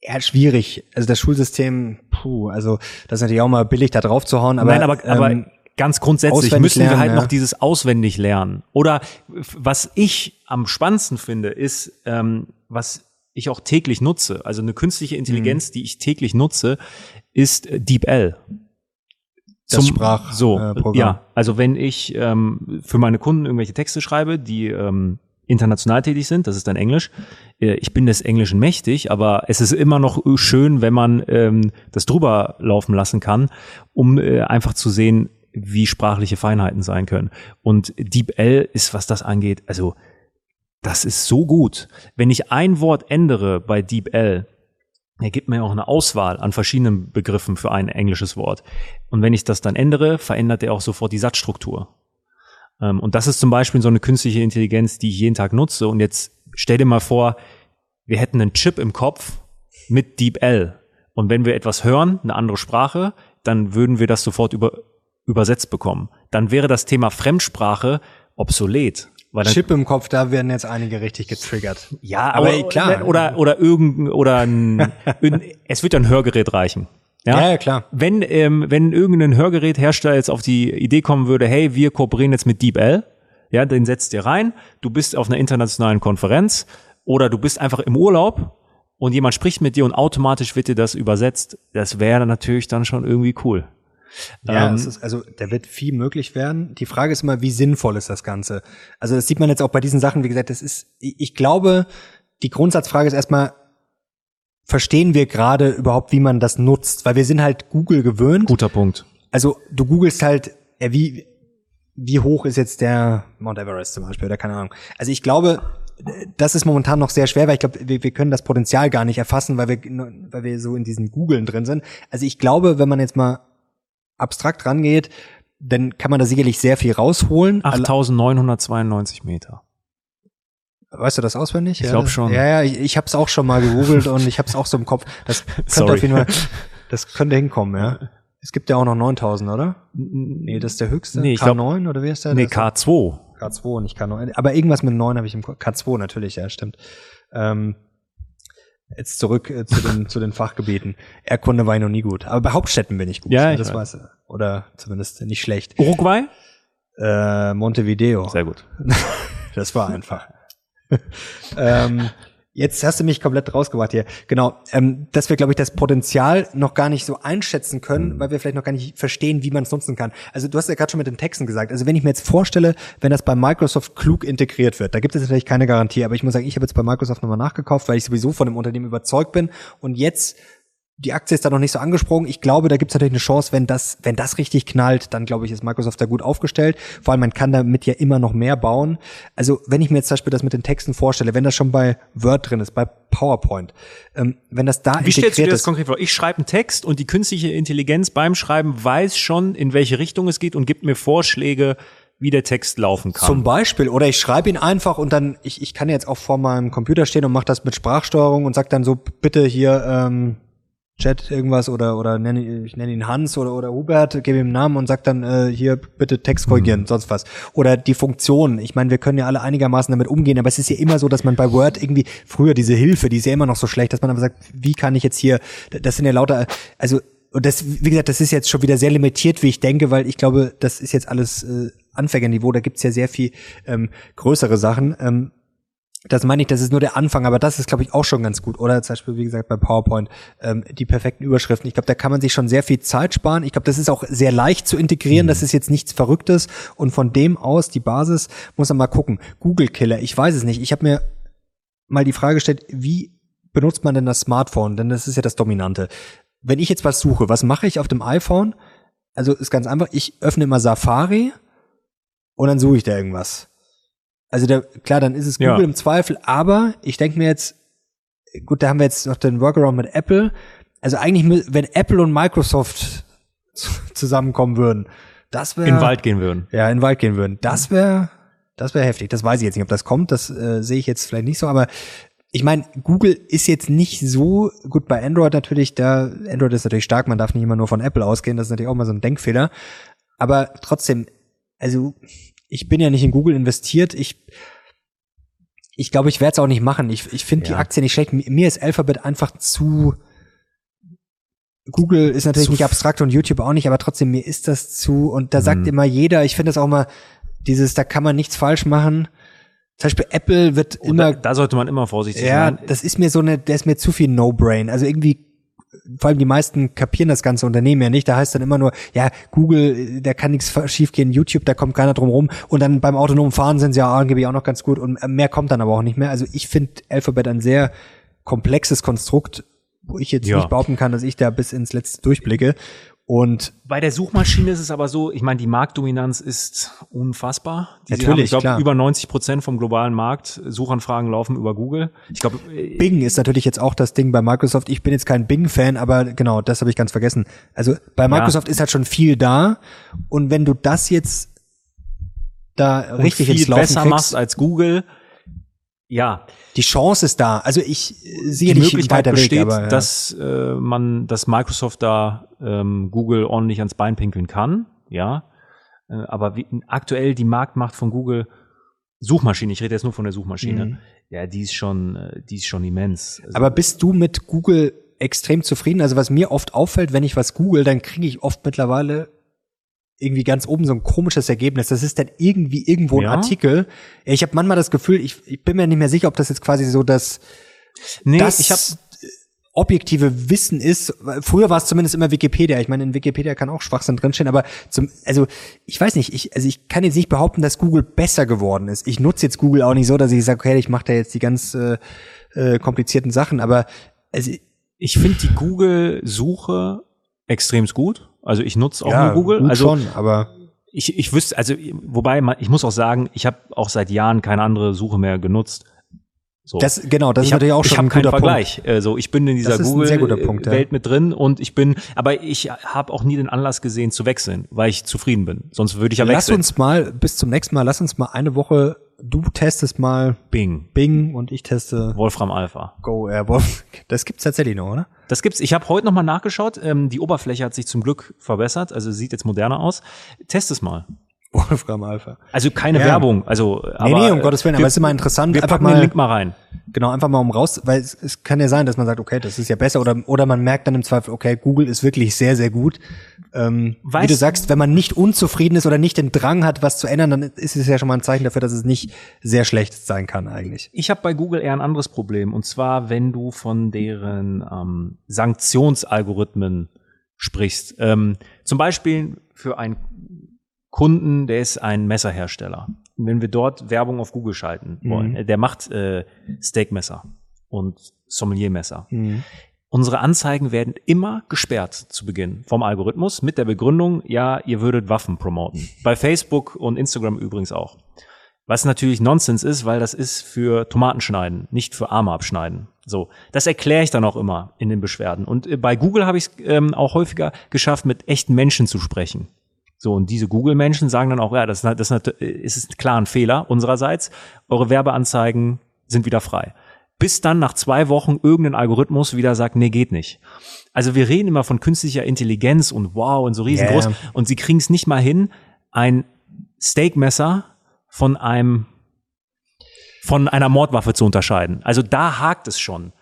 A: eher schwierig. Also das Schulsystem, puh, also das ist natürlich auch mal billig, da drauf zu hauen, aber
B: Nein, aber, aber
A: ähm,
B: ganz grundsätzlich müssen wir
A: lernen,
B: halt
A: ja.
B: noch dieses auswendig lernen. Oder was ich am spannendsten finde, ist, ähm, was ich auch täglich nutze, also eine künstliche Intelligenz,
A: Mhm.
B: die ich täglich nutze, ist äh, DeepL.
A: Das Sprach-
B: so
A: äh,
B: ja also wenn ich ähm, für meine Kunden irgendwelche Texte schreibe die ähm, international tätig sind das ist dann Englisch äh, ich bin des Englischen mächtig aber es ist immer noch schön wenn man ähm, das drüber laufen lassen kann um äh, einfach zu sehen wie sprachliche Feinheiten sein können und DeepL ist was das angeht also das ist so gut wenn ich ein Wort ändere bei DeepL er gibt mir auch eine Auswahl an verschiedenen Begriffen für ein englisches Wort. Und wenn ich das dann ändere, verändert er auch sofort die Satzstruktur. Ähm, und das ist zum Beispiel so eine künstliche Intelligenz, die ich jeden Tag nutze. Und jetzt stell dir mal vor, wir hätten einen Chip im Kopf mit DeepL. Und wenn wir etwas hören, eine andere Sprache, dann würden wir das sofort über, übersetzt bekommen. Dann wäre das Thema Fremdsprache obsolet.
A: Weil Chip im Kopf, da werden jetzt einige richtig getriggert.
B: Ja, aber, aber klar. Oder, oder irgendein, oder ein, es wird ein Hörgerät reichen. Ja,
A: ja, ja klar.
B: Wenn, ähm, wenn irgendein Hörgeräthersteller jetzt auf die Idee kommen würde, hey, wir kooperieren jetzt mit DeepL, ja, den setzt ihr rein, du bist auf einer internationalen Konferenz oder du bist einfach im Urlaub und jemand spricht mit dir und automatisch wird dir das übersetzt, das wäre natürlich dann schon irgendwie cool.
A: Ja, ähm, ist, also da wird viel möglich werden. Die Frage ist immer, wie sinnvoll ist das Ganze? Also das sieht man jetzt auch bei diesen Sachen, wie gesagt, das ist, ich glaube, die Grundsatzfrage ist erstmal, verstehen wir gerade überhaupt, wie man das nutzt? Weil wir sind halt Google gewöhnt.
B: Guter Punkt.
A: Also du googelst halt, ja, wie, wie hoch ist jetzt der Mount Everest zum Beispiel oder keine Ahnung. Also ich glaube, das ist momentan noch sehr schwer, weil ich glaube, wir, wir können das Potenzial gar nicht erfassen, weil wir, weil wir so in diesen Googeln drin sind. Also ich glaube, wenn man jetzt mal abstrakt rangeht, dann kann man da sicherlich sehr viel rausholen.
B: 8992 Meter.
A: Weißt du das auswendig?
B: Ich glaube schon.
A: Ja, ja, ich, ich habe es auch schon mal gegoogelt und ich habe es auch so im Kopf. Das könnte Sorry. auf jeden Fall, das könnte hinkommen, ja. Es gibt ja auch noch 9000, oder? Nee, das ist der höchste. Nee,
B: K9 glaub, oder wie ist der?
A: Nee, K2. K2, nicht K9. Aber irgendwas mit 9 habe ich im Kopf. K2 natürlich, ja, stimmt. Ähm, Jetzt zurück äh, zu, den, zu den Fachgebieten. Erdkunde war ich noch nie gut. Aber bei Hauptstädten bin ich gut.
B: Ja, ich
A: das weiß. Oder zumindest nicht schlecht.
B: Uruguay?
A: Äh, Montevideo.
B: Sehr gut.
A: das war einfach. ähm, Jetzt hast du mich komplett rausgebracht hier. Genau, ähm, dass wir, glaube ich, das Potenzial noch gar nicht so einschätzen können, mhm. weil wir vielleicht noch gar nicht verstehen, wie man es nutzen kann. Also du hast ja gerade schon mit den Texten gesagt. Also wenn ich mir jetzt vorstelle, wenn das bei Microsoft klug integriert wird, da gibt es natürlich keine Garantie, aber ich muss sagen, ich habe jetzt bei Microsoft nochmal nachgekauft, weil ich sowieso von dem Unternehmen überzeugt bin und jetzt die Aktie ist da noch nicht so angesprungen. Ich glaube, da gibt es natürlich eine Chance, wenn das, wenn das richtig knallt, dann glaube ich, ist Microsoft da gut aufgestellt. Vor allem, man kann damit ja immer noch mehr bauen. Also, wenn ich mir jetzt zum Beispiel das mit den Texten vorstelle, wenn das schon bei Word drin ist, bei PowerPoint, ähm, wenn das da
B: Wie stellst du dir das konkret vor? Ich schreibe einen Text und die künstliche Intelligenz beim Schreiben weiß schon, in welche Richtung es geht und gibt mir Vorschläge, wie der Text laufen kann.
A: Zum Beispiel, oder ich schreibe ihn einfach und dann, ich, ich kann jetzt auch vor meinem Computer stehen und mache das mit Sprachsteuerung und sag dann so, bitte hier, ähm, Chat irgendwas oder oder nenne ich nenne ihn Hans oder oder Hubert, gebe ihm einen Namen und sag dann äh, hier bitte Text korrigieren, mhm. sonst was. Oder die Funktion. Ich meine, wir können ja alle einigermaßen damit umgehen, aber es ist ja immer so, dass man bei Word irgendwie früher diese Hilfe, die ist ja immer noch so schlecht, dass man aber sagt, wie kann ich jetzt hier das sind ja lauter also und das wie gesagt, das ist jetzt schon wieder sehr limitiert, wie ich denke, weil ich glaube, das ist jetzt alles äh, Anfängerniveau, da gibt's ja sehr viel ähm, größere Sachen. Ähm, das meine ich, das ist nur der Anfang, aber das ist, glaube ich, auch schon ganz gut. Oder zum Beispiel, wie gesagt, bei PowerPoint ähm, die perfekten Überschriften. Ich glaube, da kann man sich schon sehr viel Zeit sparen. Ich glaube, das ist auch sehr leicht zu integrieren. Mhm. Das ist jetzt nichts Verrücktes. Und von dem aus, die Basis, muss man mal gucken. Google Killer, ich weiß es nicht. Ich habe mir mal die Frage gestellt, wie benutzt man denn das Smartphone? Denn das ist ja das Dominante. Wenn ich jetzt was suche, was mache ich auf dem iPhone? Also ist ganz einfach, ich öffne immer Safari und dann suche ich da irgendwas. Also der, klar, dann ist es Google ja. im Zweifel, aber ich denke mir jetzt, gut, da haben wir jetzt noch den Workaround mit Apple. Also eigentlich, wenn Apple und Microsoft zusammenkommen würden, das wäre.
B: In den Wald gehen würden.
A: Ja, in den Wald gehen würden. Das wäre, das wäre heftig. Das weiß ich jetzt nicht, ob das kommt. Das äh, sehe ich jetzt vielleicht nicht so, aber ich meine, Google ist jetzt nicht so gut bei Android natürlich, da Android ist natürlich stark, man darf nicht immer nur von Apple ausgehen, das ist natürlich auch mal so ein Denkfehler. Aber trotzdem, also ich bin ja nicht in Google investiert. Ich ich glaube, ich werde es auch nicht machen. Ich, ich finde ja. die Aktie nicht schlecht. Mir ist Alphabet einfach zu Google ist natürlich zu nicht abstrakt und YouTube auch nicht, aber trotzdem mir ist das zu und da sagt mhm. immer jeder, ich finde das auch mal dieses, da kann man nichts falsch machen. Zum Beispiel Apple wird Oder immer.
B: Da sollte man immer vorsichtig
A: ja, sein. Ja, das ist mir so eine, der ist mir zu viel No-Brain. Also irgendwie vor allem die meisten kapieren das ganze Unternehmen ja nicht. Da heißt dann immer nur, ja, Google, da kann nichts schiefgehen, YouTube, da kommt keiner drum rum. Und dann beim autonomen Fahren sind sie ja angeblich auch noch ganz gut und mehr kommt dann aber auch nicht mehr. Also ich finde Alphabet ein sehr komplexes Konstrukt, wo ich jetzt ja. nicht behaupten kann, dass ich da bis ins Letzte durchblicke. Und
B: bei der Suchmaschine ist es aber so, ich meine, die Marktdominanz ist unfassbar. Die
A: Natürlich,
B: haben, ich glaube, über 90 Prozent vom globalen Markt. Suchanfragen laufen über Google. Ich glaube,
A: Bing ist natürlich jetzt auch das Ding bei Microsoft. Ich bin jetzt kein Bing-Fan, aber genau, das habe ich ganz vergessen. Also bei Microsoft ist halt schon viel da. Und wenn du das jetzt da richtig
B: viel
A: ins Laufen
B: besser
A: kriegst,
B: machst als Google, ja,
A: die Chance ist da. Also ich äh, sehe
B: die Möglichkeit besteht,
A: Weg, aber, ja.
B: dass äh, man, dass Microsoft da ähm, Google ordentlich ans Bein pinkeln kann, ja. Äh, aber wie, aktuell die Marktmacht von Google Suchmaschine, ich rede jetzt nur von der Suchmaschine,
A: Mhm.
B: ja, die ist schon, äh, die ist schon immens. Also,
A: Aber bist du mit Google extrem zufrieden? Also was mir oft auffällt, wenn ich was google, dann kriege ich oft mittlerweile irgendwie ganz oben so ein komisches Ergebnis. Das ist dann irgendwie irgendwo ein
B: Ja?
A: Artikel. Ich habe manchmal das Gefühl, ich, ich bin mir nicht mehr sicher, ob das jetzt quasi so das,
B: nee,
A: das
B: ich habe
A: objektive Wissen ist. Früher war es zumindest immer Wikipedia. Ich meine, in Wikipedia kann auch Schwachsinn drinstehen, aber zum, also ich weiß nicht, ich, also ich kann jetzt nicht behaupten, dass Google besser geworden ist. Ich nutze jetzt Google auch nicht so, dass ich sage, okay, ich mache da jetzt die ganz äh, äh, komplizierten Sachen, aber also
B: ich finde die Google-Suche extrem gut. Also ich nutze auch
A: ja,
B: nur Google.
A: gut
B: also
A: schon, aber
B: ich, ich wüsste, also wobei man, ich muss auch sagen, ich habe auch seit Jahren keine andere Suche mehr genutzt. So.
A: das genau, das
B: ich
A: ist
B: hab,
A: natürlich auch schon ein guter
B: Vergleich. Also ich bin in dieser
A: Punkt, ja.
B: Google-Welt mit drin und ich bin, aber ich habe auch nie den Anlass gesehen zu wechseln, weil ich zufrieden bin. Sonst würde ich ja
A: Punkt. Lass
B: wechseln.
A: uns mal bis zum nächsten Mal, lass uns mal eine Woche, du testest mal
B: Bing,
A: Bing und ich teste
B: Wolfram Alpha.
A: Go Air Wolf. Das gibt's tatsächlich noch, oder?
B: Das gibt's. Ich habe heute noch mal nachgeschaut. Ähm, die Oberfläche hat sich zum Glück verbessert, also sieht jetzt moderner aus. Test es mal.
A: Wolfram Alpha.
B: Also keine
A: Ja.
B: Werbung. Also aber,
A: nee, um Gottes Willen,
B: wir,
A: aber es ist immer interessant,
B: wir
A: einfach
B: packen
A: mal-
B: den Link mal rein.
A: Genau, einfach mal um raus, weil es, es kann ja sein, dass man sagt, okay, das ist ja besser oder oder man merkt dann im Zweifel, okay, Google ist wirklich sehr, sehr gut. Ähm, wie du sagst, wenn man nicht unzufrieden ist oder nicht den Drang hat, was zu ändern, dann ist es ja schon mal ein Zeichen dafür, dass es nicht sehr schlecht sein kann eigentlich.
B: Ich habe bei Google eher ein anderes Problem. Und zwar, wenn du von deren ähm, Sanktionsalgorithmen sprichst. Ähm, zum Beispiel für einen Kunden, der ist ein Messerhersteller. Und wenn wir dort Werbung auf Google schalten wollen, äh, der macht äh, Steakmesser und Sommeliermesser. Unsere Anzeigen werden immer gesperrt zu Beginn vom Algorithmus mit der Begründung, ja, ihr würdet Waffen promoten. Bei Facebook und Instagram übrigens auch. Was natürlich Nonsens ist, weil das ist für Tomatenschneiden, nicht für Arme abschneiden. So, das erkläre ich dann auch immer in den Beschwerden. Und äh, bei Google habe ich es ähm, auch häufiger geschafft, mit echten Menschen zu sprechen. So, und diese Google-Menschen sagen dann auch, ja, das, das, das ist klar ein Fehler unsererseits. Eure Werbeanzeigen sind wieder frei. Bis dann nach zwei Wochen irgendein Algorithmus wieder sagt, nee, geht nicht. Also wir reden immer von künstlicher Intelligenz und wow und so riesengroß.
A: Ja.
B: Und sie kriegen es nicht mal hin, ein Steakmesser von einem von einer Mordwaffe zu unterscheiden. Also da hakt es schon.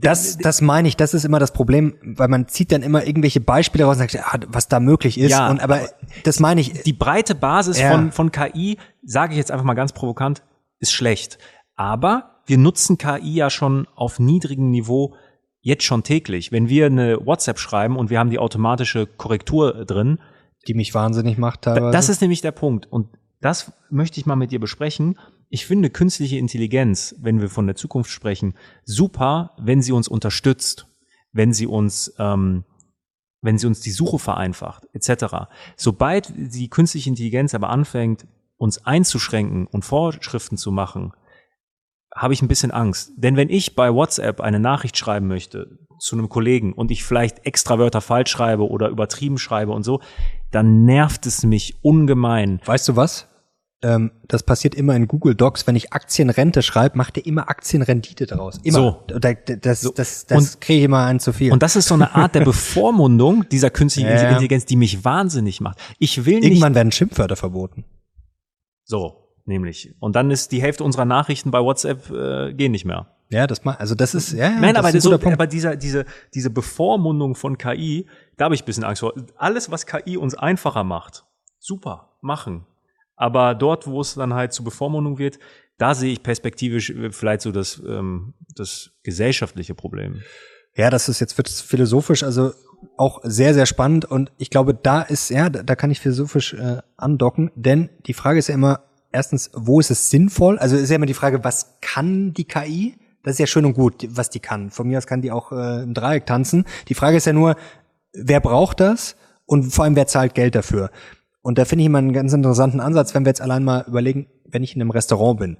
A: Das, das meine ich, das ist immer das Problem, weil man zieht dann immer irgendwelche Beispiele raus und sagt, ah, was da möglich ist.
B: Ja,
A: und aber, das meine ich,
B: Die breite Basis
A: Ja.
B: von, von KI, sage ich jetzt einfach mal ganz provokant, ist schlecht. Aber wir nutzen KI ja schon auf niedrigem Niveau jetzt schon täglich. Wenn wir eine WhatsApp schreiben und wir haben die automatische Korrektur drin,
A: die mich wahnsinnig macht teilweise.
B: Das ist nämlich der Punkt. Und das möchte ich mal mit dir besprechen. Ich finde künstliche Intelligenz, wenn wir von der Zukunft sprechen, super, wenn sie uns unterstützt, wenn sie uns, ähm, wenn sie uns die Suche vereinfacht, etc. Sobald die künstliche Intelligenz aber anfängt, uns einzuschränken und Vorschriften zu machen, habe ich ein bisschen Angst. Denn wenn ich bei WhatsApp eine Nachricht schreiben möchte zu einem Kollegen und ich vielleicht extra Wörter falsch schreibe oder übertrieben schreibe und so, dann nervt es mich ungemein.
A: Weißt du was? Ähm, das passiert immer in Google Docs. Wenn ich Aktienrente schreibe, macht er immer Aktienrendite daraus. Immer.
B: So.
A: Da, das das, das
B: Und-
A: kriege ich immer ein zu viel.
B: Und das ist so eine Art der Bevormundung dieser künstlichen
A: Ja.
B: Intelligenz, die mich wahnsinnig macht. Ich will nicht
A: Irgendwann werden Schimpfwörter verboten.
B: so, nämlich. Und dann ist die Hälfte unserer Nachrichten bei WhatsApp äh, gehen nicht mehr.
A: Ja, das mal, also das ist, ja, ja
B: Nein,
A: das
B: aber,
A: ist
B: so, aber dieser, diese, diese Bevormundung von KI, da habe ich ein bisschen Angst vor. Alles, was KI uns einfacher macht, super, machen. Aber dort, wo es dann halt zu Bevormundung wird, da sehe ich perspektivisch äh, vielleicht so das, ähm, das gesellschaftliche Problem.
A: Ja, das ist jetzt wird philosophisch, also auch sehr, sehr spannend und ich glaube, da ist, ja, da, da kann ich philosophisch äh, andocken, denn die Frage ist ja immer, erstens, wo ist es sinnvoll? Also ist ja immer die Frage, was kann die KI? Das ist ja schön und gut, was die kann. Von mir aus kann die auch äh, im Dreieck tanzen. Die Frage ist ja nur, wer braucht das und vor allem wer zahlt Geld dafür. Und da finde ich immer einen ganz interessanten Ansatz, wenn wir jetzt allein mal überlegen, wenn ich in einem Restaurant bin.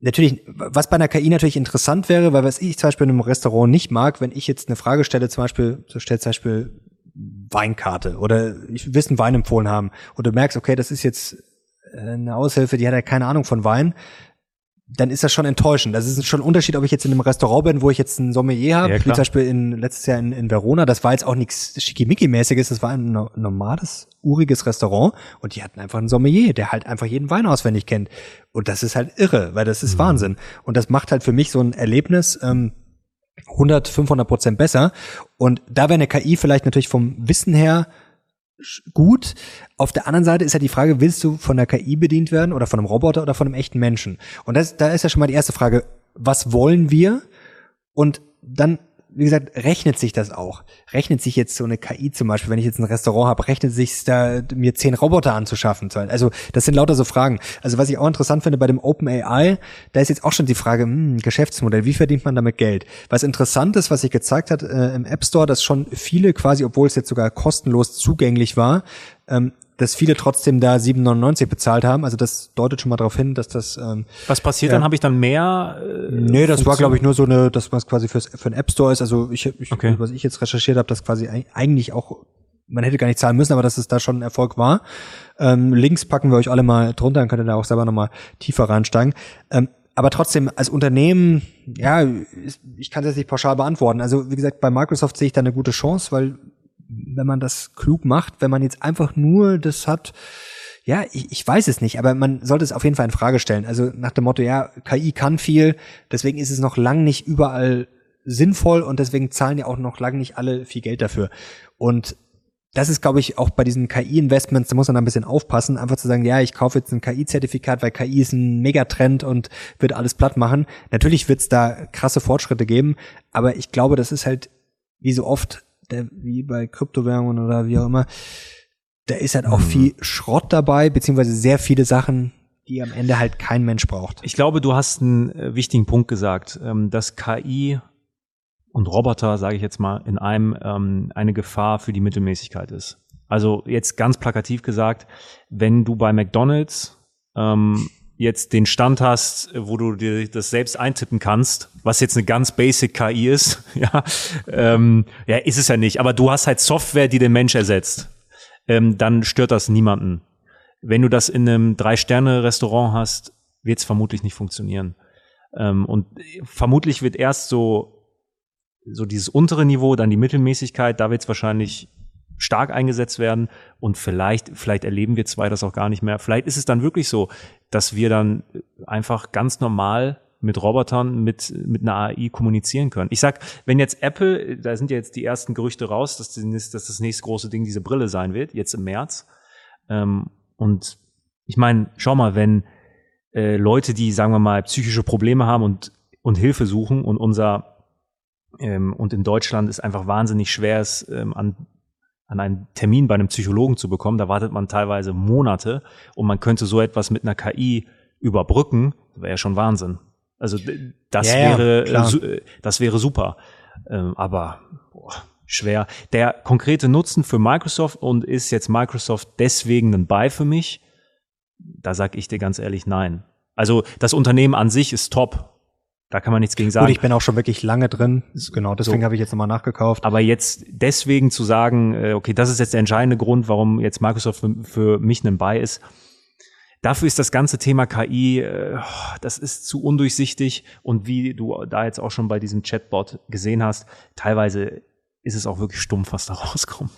A: Natürlich, was bei einer KI natürlich interessant wäre, weil was ich zum Beispiel in einem Restaurant nicht mag, wenn ich jetzt eine Frage stelle, zum Beispiel, so stellt zum Beispiel Weinkarte oder ich will einen Wein empfohlen haben und du merkst, okay, das ist jetzt äh, eine Aushilfe, die hat ja keine Ahnung von Wein, dann ist das schon enttäuschend. Das ist schon ein Unterschied, ob ich jetzt in einem Restaurant bin, wo ich jetzt ein Sommelier habe, ja, wie zum Beispiel in, letztes Jahr in, in Verona. Das war jetzt auch nichts Schickimicki-mäßiges, das war ein normales, uriges Restaurant und die hatten einfach einen Sommelier, der halt einfach jeden Wein auswendig kennt. Und das ist halt irre, weil das ist mhm. Wahnsinn. Und das macht halt für mich so ein Erlebnis, ähm, 100, 500 Prozent besser. Und da wäre eine KI vielleicht natürlich vom Wissen her gut. Auf der anderen Seite ist ja die Frage, willst du von der KI bedient werden oder von einem Roboter oder von einem echten Menschen? Und das, da ist ja schon mal die erste Frage, was wollen wir? Und dann wie gesagt, rechnet sich das auch? Rechnet sich jetzt so eine KI zum Beispiel, wenn ich jetzt ein Restaurant habe, rechnet sich da, mir zehn Roboter anzuschaffen? Also das sind lauter so Fragen. Also was ich auch interessant finde bei dem OpenAI, da ist jetzt auch schon die Frage, hm, Geschäftsmodell, wie verdient man damit Geld? Was interessant ist, was sich gezeigt hat äh, im App Store, dass schon viele quasi, obwohl es jetzt sogar kostenlos zugänglich war, ähm, dass viele trotzdem da 7,99 bezahlt haben. Also das deutet schon mal darauf hin, dass das. Ähm,
B: Was passiert ja, dann? Habe ich dann mehr?
A: Äh, nee, das Funktion? war glaube ich nur so eine, das was quasi fürs, für ein App Store ist. Also ich, ich okay. was ich jetzt recherchiert habe, das quasi eigentlich auch man hätte gar nicht zahlen müssen, aber dass es da schon ein Erfolg war. Ähm, Links packen wir euch alle mal drunter, dann könnt ihr da auch selber nochmal tiefer reinsteigen. Ähm, aber trotzdem, als Unternehmen, ja, ich kann es jetzt nicht pauschal beantworten. Also wie gesagt, bei Microsoft sehe ich da eine gute Chance, weil wenn man das klug macht, wenn man jetzt einfach nur das hat, ja, ich, ich weiß es nicht, aber man sollte es auf jeden Fall in Frage stellen. Also nach dem Motto, ja, KI kann viel, deswegen ist es noch lang nicht überall sinnvoll und deswegen zahlen ja auch noch lang nicht alle viel Geld dafür. Und das ist, glaube ich, auch bei diesen KI-Investments, da muss man ein bisschen aufpassen, einfach zu sagen, ja, ich kaufe jetzt ein KI-Zertifikat, weil KI ist ein Megatrend und wird alles platt machen. Natürlich wird es da krasse Fortschritte geben, aber ich glaube, das ist halt, wie so oft, der, wie bei Kryptowährungen oder wie auch immer, da ist halt auch mhm. viel Schrott dabei, beziehungsweise sehr viele Sachen, die am Ende halt kein Mensch braucht.
B: Ich glaube, du hast einen äh, wichtigen Punkt gesagt, ähm, dass KI und Roboter, sage ich jetzt mal, in einem ähm, eine Gefahr für die Mittelmäßigkeit ist. Also jetzt ganz plakativ gesagt, wenn du bei McDonald's ähm, jetzt den Stand hast, wo du dir das selbst eintippen kannst, was jetzt eine ganz basic KI ist, ja, ähm, ja, ist es ja nicht. Aber du hast halt Software, die den Mensch ersetzt. Ähm, dann stört das niemanden. Wenn du das in einem Drei-Sterne-Restaurant hast, wird es vermutlich nicht funktionieren. Ähm, und vermutlich wird erst so so dieses untere Niveau, dann die Mittelmäßigkeit, da wird es wahrscheinlich stark eingesetzt werden und vielleicht, vielleicht erleben wir zwei das auch gar nicht mehr. Vielleicht ist es dann wirklich so, dass wir dann einfach ganz normal mit Robotern, mit, mit einer AI kommunizieren können. Ich sag, wenn jetzt Apple, da sind ja jetzt die ersten Gerüchte raus, dass, die, dass das nächste große Ding diese Brille sein wird, jetzt im März. Ähm, und ich meine, schau mal, wenn äh, Leute, die, sagen wir mal, psychische Probleme haben und, und Hilfe suchen und unser ähm, und in Deutschland ist einfach wahnsinnig schwer, es ähm, an an einen Termin bei einem Psychologen zu bekommen. Da wartet man teilweise Monate und man könnte so etwas mit einer KI überbrücken. Wäre ja schon Wahnsinn. Also das ja, wäre ja, äh, das wäre super. Ähm, aber boah, schwer. Der konkrete Nutzen für Microsoft und ist jetzt Microsoft deswegen ein Buy für mich? Da sag ich dir ganz ehrlich nein. Also das Unternehmen an sich ist top. Da kann man nichts gegen sagen. Gut,
A: ich bin auch schon wirklich lange drin. Genau, deswegen so. habe ich jetzt nochmal nachgekauft.
B: Aber jetzt deswegen zu sagen, äh, okay, das ist jetzt der entscheidende Grund, warum jetzt Microsoft für, für mich ein Buy ist. Dafür ist das ganze Thema KI, äh, das ist zu undurchsichtig. Und wie du da jetzt auch schon bei diesem Chatbot gesehen hast, teilweise ist es auch wirklich stumpf, was da rauskommt.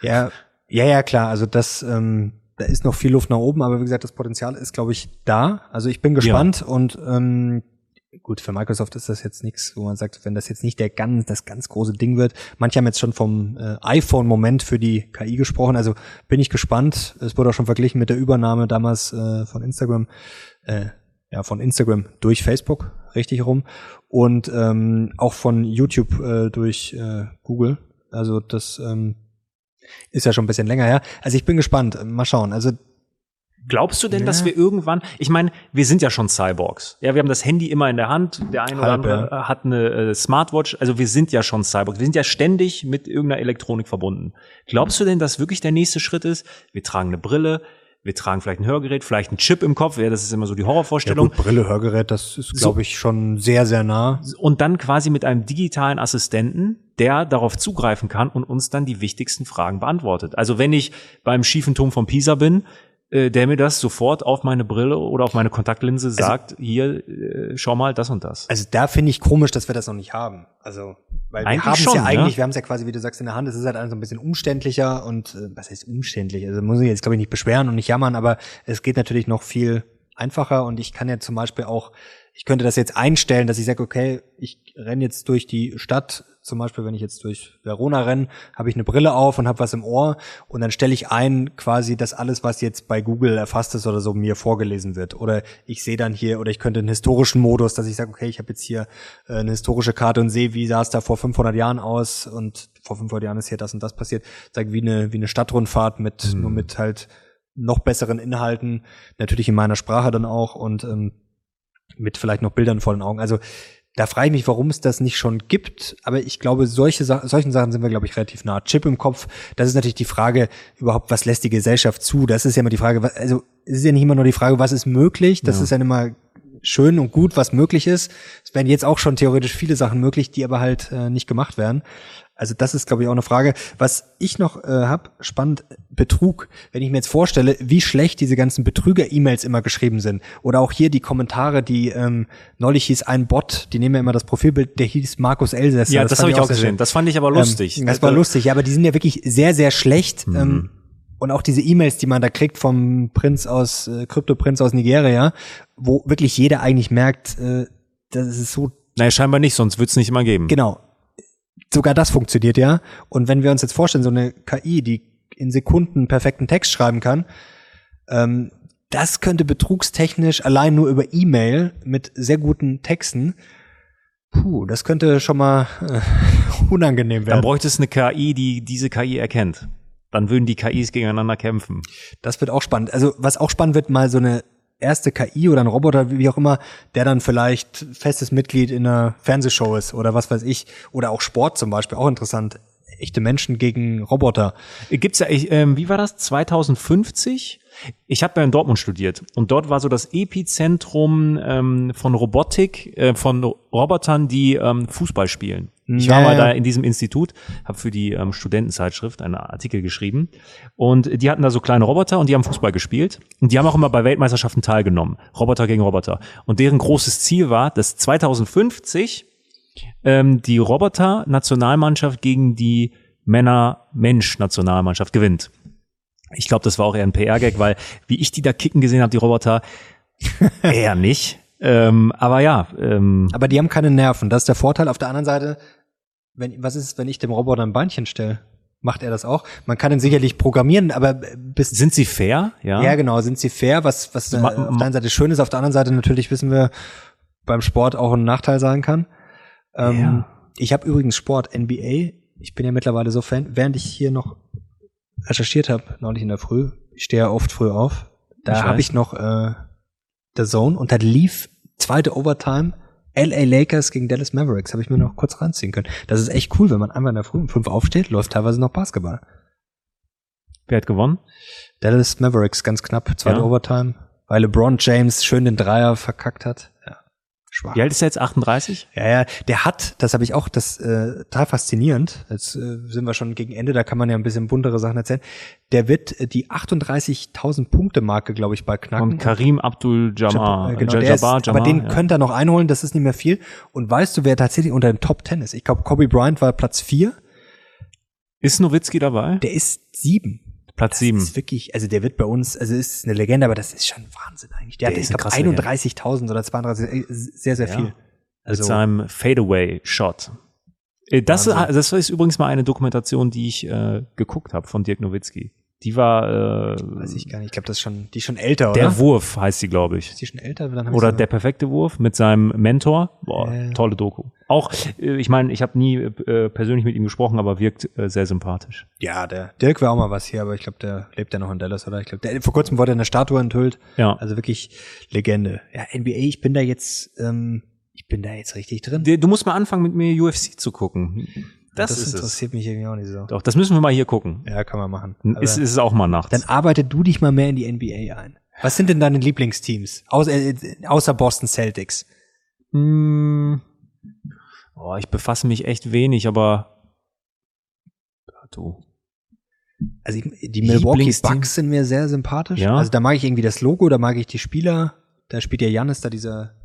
A: Ja, ja, ja, klar. Also das, ähm, da ist noch viel Luft nach oben, aber wie gesagt, das Potenzial ist, glaube ich, da. Also ich bin gespannt ja. und ähm, gut, für Microsoft ist das jetzt nichts, wo man sagt, wenn das jetzt nicht der ganz, das ganz große Ding wird. Manche haben jetzt schon vom äh, iPhone-Moment für die KI gesprochen, also bin ich gespannt. Es wurde auch schon verglichen mit der Übernahme damals äh, von Instagram, äh, ja, von Instagram durch Facebook, richtig rum. Und ähm, auch von YouTube äh, durch äh, Google. Also das ähm, ist ja schon ein bisschen länger her. Also ich bin gespannt. Mal schauen. Also
B: Glaubst du denn, ja. dass wir irgendwann, ich meine, wir sind ja schon Cyborgs. Ja, wir haben das Handy immer in der Hand, der eine Halb, oder andere ja. hat eine äh, Smartwatch, also wir sind ja schon Cyborgs. Wir sind ja ständig mit irgendeiner Elektronik verbunden. Glaubst du denn, dass wirklich der nächste Schritt ist? Wir tragen eine Brille, wir tragen vielleicht ein Hörgerät, vielleicht ein Chip im Kopf, ja, das ist immer so die Horrorvorstellung. Ja,
A: gut, Brille, Hörgerät, das ist, glaube so, ich, schon sehr, sehr nah.
B: Und dann quasi mit einem digitalen Assistenten, der darauf zugreifen kann und uns dann die wichtigsten Fragen beantwortet. Also wenn ich beim schiefen Turm von Pisa bin, äh, der mir das sofort auf meine Brille oder auf meine Kontaktlinse also sagt, also, hier, äh, schau mal, das und das.
A: Also da finde ich komisch, dass wir das noch nicht haben. Also, weil eigentlich wir haben es ja eigentlich, ja? wir haben es ja quasi, wie du sagst, in der Hand, es ist halt alles so ein bisschen umständlicher und äh, was heißt umständlich? Also muss ich jetzt, glaube ich, nicht beschweren und nicht jammern, aber es geht natürlich noch viel einfacher und ich kann ja zum Beispiel auch ich könnte das jetzt einstellen, dass ich sage, okay, ich renne jetzt durch die Stadt, zum Beispiel, wenn ich jetzt durch Verona renne, habe ich eine Brille auf und habe was im Ohr und dann stelle ich ein, quasi, dass alles, was jetzt bei Google erfasst ist oder so, mir vorgelesen wird. Oder ich sehe dann hier, oder ich könnte einen historischen Modus, dass ich sage, okay, ich habe jetzt hier äh, eine historische Karte und sehe, wie sah es da vor 500 Jahren aus und vor 500 Jahren ist hier das und das passiert. Sage wie eine wie eine Stadtrundfahrt mit mhm. nur mit halt noch besseren Inhalten, natürlich in meiner Sprache dann auch und ähm, mit vielleicht noch Bildern vor den Augen. Also da frage ich mich, warum es das nicht schon gibt. Aber ich glaube, solche Sa solchen Sachen sind wir, glaube ich, relativ nah. Chip im Kopf, das ist natürlich die Frage überhaupt, was lässt die Gesellschaft zu? Das ist ja immer die Frage, also es ist ja nicht immer nur die Frage, was ist möglich. Das ja. ist ja immer schön und gut, was möglich ist. Es werden jetzt auch schon theoretisch viele Sachen möglich, die aber halt äh, nicht gemacht werden. Also das ist, glaube ich, auch eine Frage. Was ich noch äh, habe, spannend, Betrug. Wenn ich mir jetzt vorstelle, wie schlecht diese ganzen Betrüger-E-Mails immer geschrieben sind. Oder auch hier die Kommentare, die ähm, neulich hieß ein Bot, die nehmen ja immer das Profilbild, der hieß Markus Elsässer.
B: Ja, das, das habe ich auch gesehen. Das fand ich aber ähm, lustig.
A: Ähm, das war lustig, ja, aber die sind ja wirklich sehr, sehr schlecht. Mhm. Ähm, und auch diese E-Mails, die man da kriegt vom Prinz aus, äh, Krypto-Prinz aus Nigeria, wo wirklich jeder eigentlich merkt, äh, das ist so.
B: Naja, scheinbar nicht, sonst wird's nicht immer geben.
A: Genau sogar das funktioniert ja. Und wenn wir uns jetzt vorstellen, so eine KI, die in Sekunden perfekten Text schreiben kann, ähm, das könnte betrugstechnisch allein nur über E-Mail mit sehr guten Texten, puh, das könnte schon mal äh, unangenehm werden.
B: Dann bräuchte es eine KI, die diese KI erkennt. Dann würden die KIs gegeneinander kämpfen.
A: Das wird auch spannend. Also was auch spannend wird, mal so eine erste KI oder ein Roboter, wie auch immer, der dann vielleicht festes Mitglied in einer Fernsehshow ist oder was weiß ich. Oder auch Sport zum Beispiel, auch interessant. Echte Menschen gegen Roboter.
B: Gibt's ja, ich, ähm, wie war das? 2050? Ich habe ja in Dortmund studiert und dort war so das Epizentrum ähm, von Robotik, äh, von Robotern, die ähm, Fußball spielen. Ich war mal da in diesem Institut, habe für die ähm, Studentenzeitschrift einen Artikel geschrieben und die hatten da so kleine Roboter und die haben Fußball gespielt und die haben auch immer bei Weltmeisterschaften teilgenommen, Roboter gegen Roboter. Und deren großes Ziel war, dass 2050 ähm, die Roboter-Nationalmannschaft gegen die Männer-Mensch-Nationalmannschaft gewinnt. Ich glaube, das war auch eher ein PR-Gag, weil wie ich die da kicken gesehen habe, die Roboter, eher nicht. Ähm, aber ja. Ähm,
A: aber die haben keine Nerven. Das ist der Vorteil. Auf der anderen Seite, wenn, was ist, wenn ich dem Roboter ein Beinchen stelle? Macht er das auch? Man kann ihn sicherlich programmieren, aber bis
B: sind sie fair? Ja.
A: Ja, genau, sind sie fair, was was äh, auf der einen Seite schön ist, auf der anderen Seite natürlich wissen wir beim Sport auch ein Nachteil sein kann. Ähm, ja. Ich habe übrigens Sport NBA. Ich bin ja mittlerweile so Fan, während ich hier noch recherchiert habe, neulich in der Früh. Ich stehe ja oft früh auf. Da habe ich noch äh, The Zone und da lief zweite Overtime LA Lakers gegen Dallas Mavericks. Habe ich mir noch kurz ranziehen können. Das ist echt cool, wenn man einmal in der Früh um fünf aufsteht, läuft teilweise noch Basketball.
B: Wer hat gewonnen?
A: Dallas Mavericks, ganz knapp, zweite ja. Overtime, weil LeBron James schön den Dreier verkackt hat.
B: Schwach. Wie alt ist er jetzt? 38?
A: Ja, ja, der hat, das habe ich auch, das äh, total faszinierend. Jetzt äh, sind wir schon gegen Ende, da kann man ja ein bisschen buntere Sachen erzählen. Der wird äh, die 38.000 Punkte Marke, glaube ich, bald knacken. Und
B: Karim Abdul Jabbar,
A: äh, genau, der Jabbar, ist, Jabbar, aber den ja. könnte er noch einholen, das ist nicht mehr viel. Und weißt du, wer tatsächlich unter den Top Ten ist? Ich glaube, Kobe Bryant war Platz vier.
B: Ist Nowitzki dabei?
A: Der ist sieben.
B: Platz sieben.
A: Das ist wirklich, also der wird bei uns, also ist eine Legende, aber das ist schon Wahnsinn eigentlich. Der, der hat, ich glaube, 31.000 oder 32, äh, sehr, sehr viel. Ja.
B: Also, Mit seinem Fadeaway-Shot. Äh, das, das ist übrigens mal eine Dokumentation, die ich äh, geguckt habe von Dirk Nowitzki. Die war äh,
A: Weiß ich gar nicht. Ich glaube, das ist schon, die ist schon älter,
B: der
A: oder?
B: Wurf heißt sie, glaube ich.
A: Ist die schon älter? Dann
B: Oder der perfekte Wurf mit seinem Mentor. Boah,
A: Ja.
B: tolle Doku. Auch, äh, ich meine, ich habe nie äh, persönlich mit ihm gesprochen, aber wirkt äh, sehr sympathisch.
A: Ja, der Dirk wäre auch mal was hier, aber ich glaube, der lebt ja noch in Dallas, oder? Ich glaube, der vor kurzem wurde eine Statue enthüllt.
B: Ja.
A: Also wirklich Legende. Ja, NBA, ich bin da jetzt, ähm, ich bin da jetzt richtig drin.
B: Du musst mal anfangen, mit mir UFC zu gucken. Das, ist es.
A: interessiert mich irgendwie auch nicht so.
B: Doch, das müssen wir mal hier gucken.
A: Ja, kann man machen.
B: Ist,
A: Aber
B: ist es auch mal nachts.
A: dann arbeite du dich mal mehr in die NBA ein. Was sind denn deine Lieblingsteams? Außer, äh, außer Boston Celtics.
B: Hm, oh, ich befasse mich echt wenig, aber ja, du.
A: Also ich, die Milwaukee? Bucks sind mir sehr sympathisch.
B: Ja.
A: Also da mag ich irgendwie das Logo, da mag ich die Spieler. Da spielt ja Janis da dieser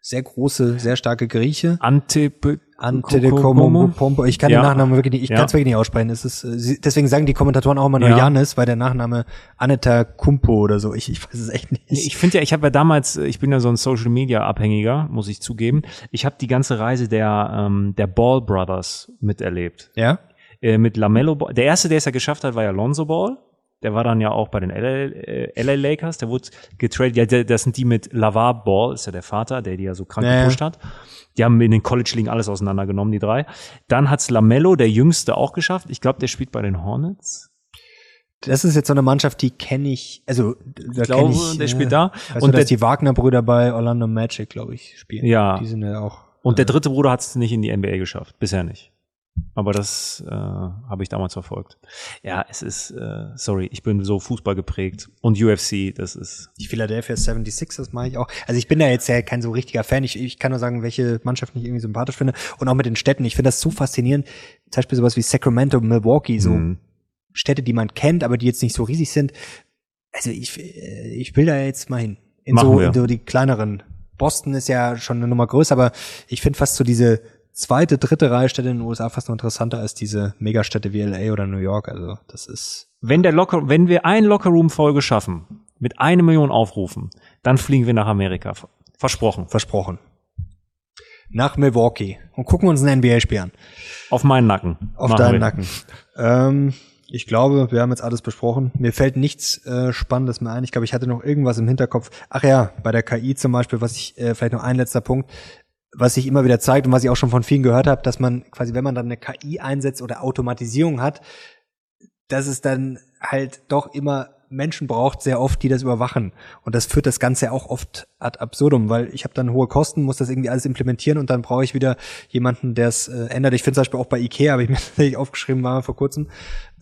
A: sehr große, sehr starke Grieche.
B: Antep
A: Antetokounmpo. Ich kann
B: Ja.
A: den Nachnamen wirklich nicht, ich
B: Ja.
A: kann es wirklich nicht aussprechen. Es ist, äh, deswegen sagen die Kommentatoren auch immer nur
B: Ja.
A: Janis, weil der Nachname Aneta Kumpo oder so. Ich, ich weiß es echt nicht.
B: Ich finde ja, ich habe ja damals, äh, ich bin ja so ein Social Media Abhängiger, muss ich zugeben. Ich habe die ganze Reise der ähm, der Ball Brothers miterlebt.
A: ja?
B: Äh, mit Lamello Ball. Der erste, der es ja geschafft hat, war ja Lonzo Ball. Der war dann ja auch bei den LA, äh, LA Lakers. Der wurde getradet. Ja, das sind die mit Lavar Ball, ist ja der Vater, der die ja so krank
A: Ja, ja.
B: gepusht hat. Die haben in den College-Ligen alles auseinandergenommen, die drei. Dann hat's Lamello, der Jüngste, auch geschafft. Ich glaube, der spielt bei den Hornets.
A: Das ist jetzt so eine Mannschaft, die kenne ich, also da
B: Ich glaube,
A: ich,
B: der
A: äh,
B: spielt da.
A: Weißt
B: Und
A: dass
B: der,
A: die Wagner-Brüder bei Orlando Magic, glaube ich, spielen.
B: Ja.
A: Die sind ja auch.
B: und der dritte Bruder hat's nicht in die NBA geschafft. Bisher nicht. Aber das äh, habe ich damals verfolgt. Ja, es ist, äh, sorry, ich bin so Fußball geprägt. Und UFC, das ist.
A: Die Philadelphia 76ers mache ich auch. Also ich bin da jetzt ja kein so richtiger Fan. Ich, ich kann nur sagen, welche Mannschaften ich irgendwie sympathisch finde. Und auch mit den Städten. Ich finde das so faszinierend. Zum Beispiel sowas wie Sacramento, Milwaukee, so
B: Mhm.
A: Städte, die man kennt, aber die jetzt nicht so riesig sind. Also ich, äh, ich will da jetzt mal hin. In
B: Machen
A: so,
B: wir.
A: in so die kleineren. Boston ist ja schon eine Nummer größer, aber ich finde fast so diese zweite, dritte Reihe Städte in den USA fast noch interessanter als diese Megastädte wie LA oder New York. Also das ist
B: Wenn der Locker, wenn wir ein Lockerroom-Folge schaffen, mit einer Million Aufrufen, dann fliegen wir nach Amerika. Versprochen.
A: versprochen. Nach Milwaukee und gucken uns ein NBA-Spiel an.
B: Auf meinen Nacken.
A: Auf
B: Machen
A: deinen
B: wir.
A: Nacken. Ähm, ich glaube, wir haben jetzt alles besprochen. Mir fällt nichts äh, Spannendes mehr ein. Ich glaube, ich hatte noch irgendwas im Hinterkopf. Ach ja, bei der KI zum Beispiel, was ich, äh, vielleicht noch ein letzter Punkt, was sich immer wieder zeigt und was ich auch schon von vielen gehört habe, dass man quasi, wenn man dann eine KI einsetzt oder Automatisierung hat, dass es dann halt doch immer Menschen braucht, sehr oft, die das überwachen. Und das führt das Ganze auch oft ad absurdum, weil ich habe dann hohe Kosten, muss das irgendwie alles implementieren und dann brauche ich wieder jemanden, der es äh, ändert. Ich finde zum Beispiel auch bei Ikea, habe ich mir tatsächlich aufgeschrieben, war vor kurzem,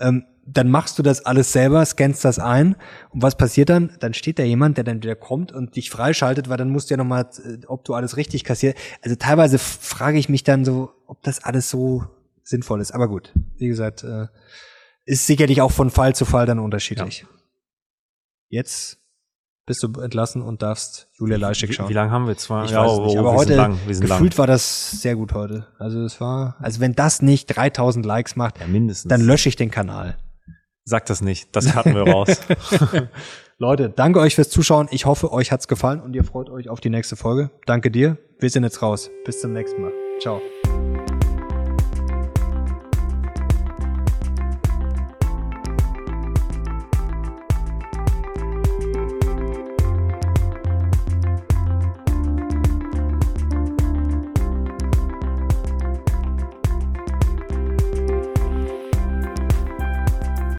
A: ähm, dann machst du das alles selber, scannst das ein und was passiert dann? Dann steht da jemand, der dann wieder kommt und dich freischaltet, weil dann musst du ja nochmal, äh, ob du alles richtig kassierst. Also teilweise frage ich mich dann so, ob das alles so sinnvoll ist. Aber gut, wie gesagt, äh, ist sicherlich auch von Fall zu Fall dann unterschiedlich. Jetzt bist du entlassen und darfst Julia Leischek
B: Wie,
A: schauen.
B: wie lange haben wir? Zwei?
A: Ich
B: ja,
A: weiß
B: oh,
A: nicht,
B: oh,
A: aber heute
B: lang. Sind lang.
A: gefühlt war das sehr gut heute. Also es war, also wenn das nicht 3000 Likes macht,
B: Ja, mindestens.
A: dann lösche ich den Kanal.
B: Sag das nicht. Das hatten wir raus.
A: Leute, danke euch fürs Zuschauen. Ich hoffe, euch hat's gefallen und ihr freut euch auf die nächste Folge. Danke dir. Wir sind jetzt raus. Bis zum nächsten Mal. Ciao.